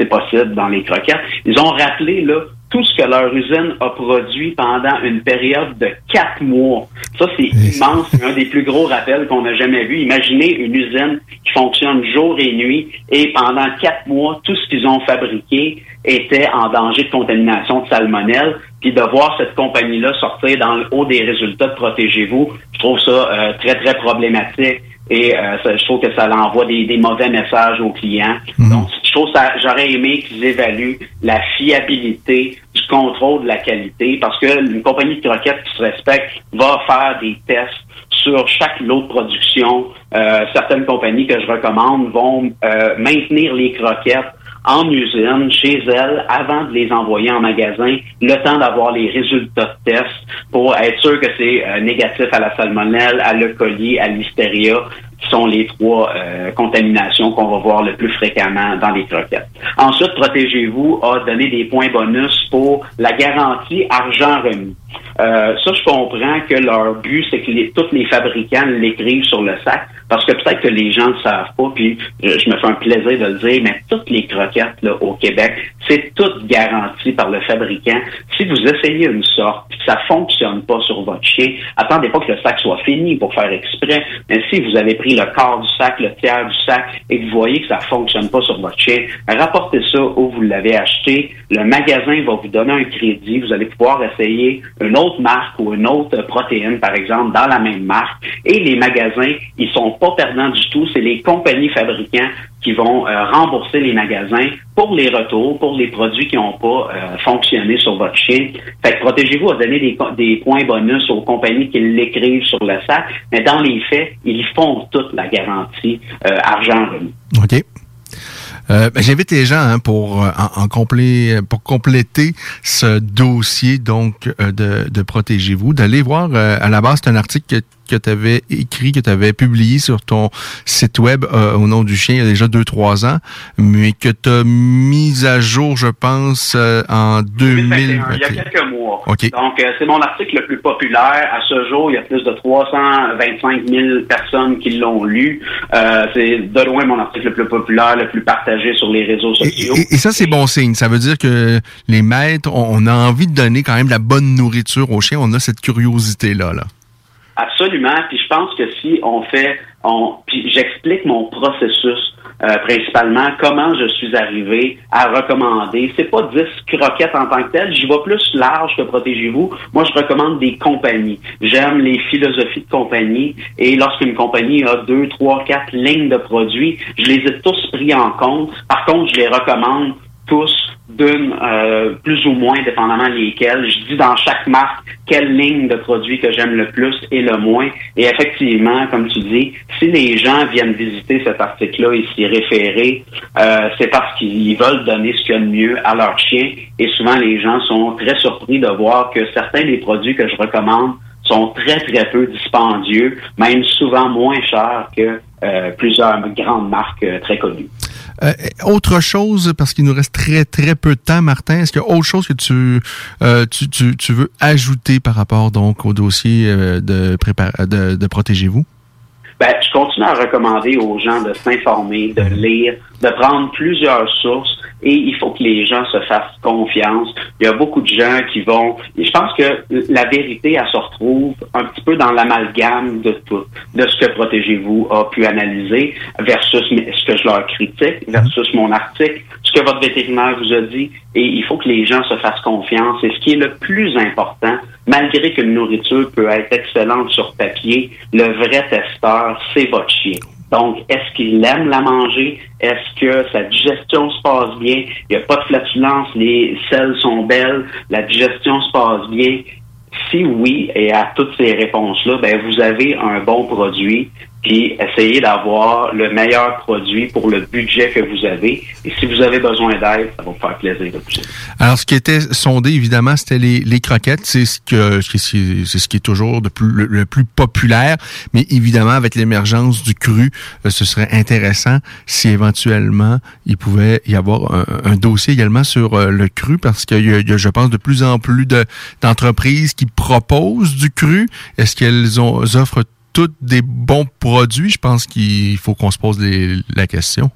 c'est possible dans les croquettes. Ils ont rappelé là tout ce que leur usine a produit pendant une période de quatre mois. Ça, c'est immense. C'est un des plus gros rappels qu'on a jamais vu. Imaginez une usine qui fonctionne jour et nuit et pendant quatre mois, tout ce qu'ils ont fabriqué était en danger de contamination de salmonelle. Puis de voir cette compagnie-là sortir dans le haut des résultats de Protégez-vous, je trouve ça euh, très, très problématique. Et euh, ça- je trouve que ça envoie des, des mauvais messages aux clients. Donc, je trouve ça, j'aurais aimé qu'ils évaluent la fiabilité du contrôle de la qualité, parce que une compagnie de croquettes qui se respecte va faire des tests sur chaque lot de production. Euh, certaines compagnies que je recommande vont euh, maintenir les croquettes en usine, chez elles, avant de les envoyer en magasin, le temps d'avoir les résultats de test pour être sûr que c'est euh, négatif à la salmonelle, à l'E. à l'hystéria, qui sont les trois euh, contaminations qu'on va voir le plus fréquemment dans les croquettes. Ensuite, Protégez-vous a donné des points bonus pour la garantie argent remis. Euh, ça, je comprends que leur but, c'est que les, tous les fabricants l'écrivent sur le sac. Parce que peut-être que les gens ne savent pas, puis je, je me fais un plaisir de le dire, mais toutes les croquettes là, au Québec, c'est tout garanti par le fabricant. Si vous essayez une sorte, puis ça fonctionne pas sur votre chien, attendez pas que le sac soit fini pour faire exprès. Mais si vous avez pris le quart du sac, le tiers du sac, et que vous voyez que ça fonctionne pas sur votre chien, rapportez ça où vous l'avez acheté. Le magasin va vous donner un crédit. Vous allez pouvoir essayer une autre marque ou une autre protéine, par exemple, dans la même marque. Et les magasins, ils sont pas perdants du tout. C'est les compagnies fabricants qui vont euh, rembourser les magasins pour les retours, pour les produits qui n'ont pas euh, fonctionné sur votre chien. Fait que protégez-vous à donner des, points bonus aux compagnies qui l'écrivent sur le sac, mais dans les faits, ils font toute la garantie euh, argent remis. OK. Ben, J'invite les gens hein, pour, en, pour compléter ce dossier donc de, Protégez-vous, d'aller voir à la base, c'est un article que, tu avais écrit, que tu avais publié sur ton site web euh, au nom du chien il y a déjà deux, trois ans, mais que tu as mis à jour, je pense, euh, en 2021, Il y a 2021. quelques mois. OK. Donc, euh, c'est mon article le plus populaire. À ce jour, il y a plus de 325 000 personnes qui l'ont lu. Euh, c'est de loin mon article le plus populaire, le plus partagé sur les réseaux sociaux. Et, et ça, c'est bon signe. Ça veut dire que les maîtres, on, on a envie de donner quand même de la bonne nourriture aux chiens. On a cette curiosité-là. Là. Absolument. Puis je pense que si on fait, on, puis j'explique mon processus euh, principalement, comment je suis arrivé à recommander. C'est pas 10 croquettes en tant que telles. J'y vais plus large que protégez-vous. Moi, je recommande des compagnies. J'aime les philosophies de compagnie. Et lorsqu'une compagnie a deux, trois, quatre lignes de produits, je les ai tous pris en compte. Par contre, je les recommande tous d'une euh, plus ou moins, dépendamment lesquels. Je dis dans chaque marque quelle ligne de produits que j'aime le plus et le moins. Et effectivement, comme tu dis, si les gens viennent visiter cet article-là et s'y référer, euh, c'est parce qu'ils veulent donner ce qu'il y a de mieux à leur chien. Et souvent, les gens sont très surpris de voir que certains des produits que je recommande sont très, très peu dispendieux, même souvent moins chers que euh, plusieurs grandes marques très connues. Euh, autre chose, parce qu'il nous reste très, très peu de temps, Martin, est-ce qu'il y a autre chose que tu, euh, tu, tu, tu veux ajouter par rapport donc au dossier euh, de, de, de Protégez-vous? Ben, je continue à recommander aux gens de s'informer, de lire, de prendre plusieurs sources et il faut que les gens se fassent confiance. Il y a beaucoup de gens qui vont... et je pense que la vérité, elle se retrouve un petit peu dans l'amalgame de tout, de ce que Protégez-vous a pu analyser versus ce que je leur critique, versus mon article, ce que votre vétérinaire vous a dit. Et il faut que les gens se fassent confiance. Et ce qui est le plus important, malgré qu'une nourriture peut être excellente sur papier, le vrai testeur, c'est votre chien. Donc, est-ce qu'il aime la manger? Est-ce que sa digestion se passe bien? Il n'y a pas de flatulence, les selles sont belles, la digestion se passe bien? Si oui, et à toutes ces réponses-là, ben, vous avez un bon produit, puis essayez d'avoir le meilleur produit pour le budget que vous avez. Et si vous avez besoin d'aide, ça va vous faire plaisir. Alors, ce qui était sondé, évidemment, c'était les, croquettes. C'est ce que c'est ce qui est toujours le, plus populaire. Mais évidemment, avec l'émergence du cru, euh, ce serait intéressant si éventuellement il pouvait y avoir un, dossier également sur euh, le cru, parce qu'il y, y a, je pense, de plus en plus de- d'entreprises qui proposent du cru. Est-ce qu'elles offrent des bons produits? Je pense qu'il faut qu'on se pose la question.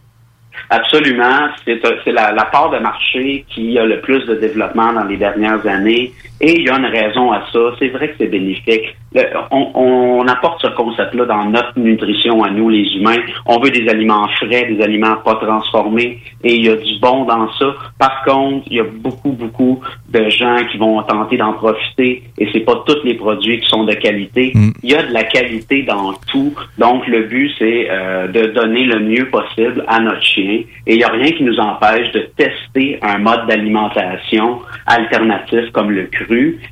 Absolument. C'est la, la part de marché qui a le plus de développement dans les dernières années. Et il y a une raison à ça. C'est vrai que c'est bénéfique. Le- on, on apporte ce concept-là dans notre nutrition à nous, les humains. On veut des aliments frais, des aliments pas transformés. Et il y a du bon dans ça. Par contre, il y a beaucoup, beaucoup de gens qui vont tenter d'en profiter. Et c'est pas tous les produits qui sont de qualité. Il y a de la qualité dans tout. Donc, le but, c'est euh, de donner le mieux possible à notre chien. Et il n'y a rien qui nous empêche de tester un mode d'alimentation alternatif comme le cru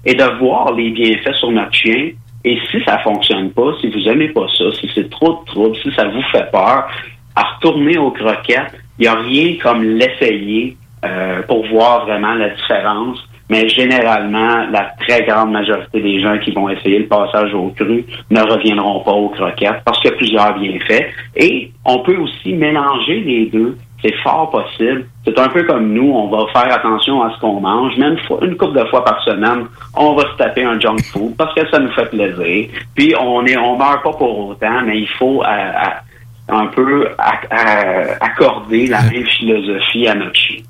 et de voir les bienfaits sur notre chien. Et si ça fonctionne pas, si vous aimez pas ça, si c'est trop de trouble, si ça vous fait peur, à retourner aux croquettes, il n'y a rien comme l'essayer euh, pour voir vraiment la différence. Mais généralement, la très grande majorité des gens qui vont essayer le passage au cru ne reviendront pas aux croquettes parce qu'il y a plusieurs bienfaits. Et on peut aussi mélanger les deux C'est fort possible. C'est un peu comme nous, on va faire attention à ce qu'on mange. Même une, couple de fois par semaine, on va se taper un junk food parce que ça nous fait plaisir. Puis on est, on meurt pas pour autant, mais il faut euh, euh, un peu euh, accorder la même philosophie à notre chien.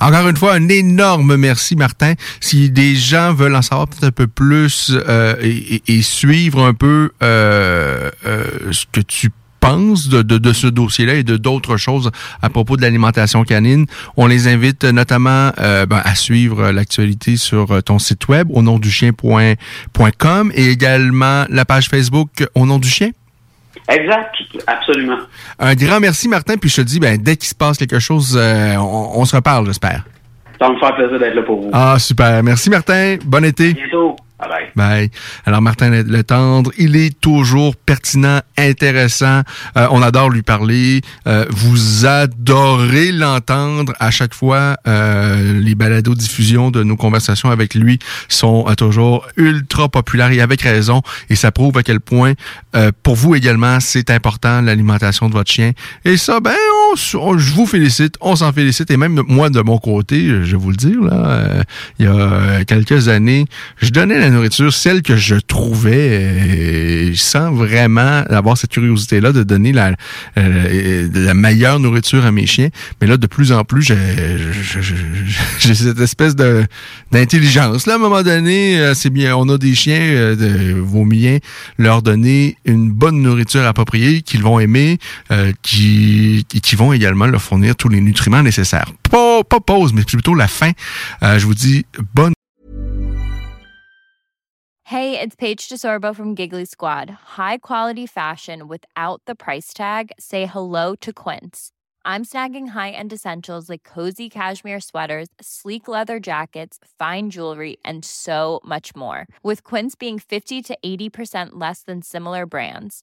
Encore une fois, un énorme merci, Martin. Si des gens veulent en savoir peut-être un peu plus et, suivre un peu ce que tu de, de, de ce dossier-là et de d'autres choses à propos de l'alimentation canine, on les invite notamment euh, ben, à suivre l'actualité sur ton site web au nom du chien.com et également la page Facebook au nom du chien. Exact, absolument. Un grand merci, Martin. Puis je te dis, ben, dès qu'il se passe quelque chose, euh, on, on se reparle, j'espère. Ça va me faire plaisir d'être là pour vous. Ah, super. Merci, Martin. Bon été. À bientôt. Bye. Alors, Martin Le- Letendre, il est toujours pertinent, intéressant. Euh, on adore lui parler. Euh, vous adorez l'entendre à chaque fois. Euh, les balados diffusion de nos conversations avec lui sont euh, toujours ultra populaires et avec raison. Et ça prouve à quel point, euh, pour vous également, c'est important l'alimentation de votre chien. Et ça, ben, on- je vous félicite. On s'en félicite. Et même moi, de mon côté, je vais vous le dire, là, euh, il y a euh, quelques années, je donnais la nourriture, celle que je trouvais, euh, sans vraiment avoir cette curiosité-là de donner la, meilleure nourriture à mes chiens. Mais là, de plus en plus, j'ai cette espèce de d'intelligence. Là, à un moment donné, c'est bien, on a des chiens, de, vos miens, leur donner une bonne nourriture appropriée qu'ils vont aimer, qui vont également leur fournir tous les nutriments nécessaires. Pas, pause, mais plutôt la fin. Euh, je vous dis bonne Hey, it's Paige DeSorbo from Giggly Squad. High quality fashion without the price tag. Say hello to Quince. I'm snagging high-end essentials like cozy cashmere sweaters, sleek leather jackets, fine jewelry, and so much more. With Quince being 50 to 80% less than similar brands.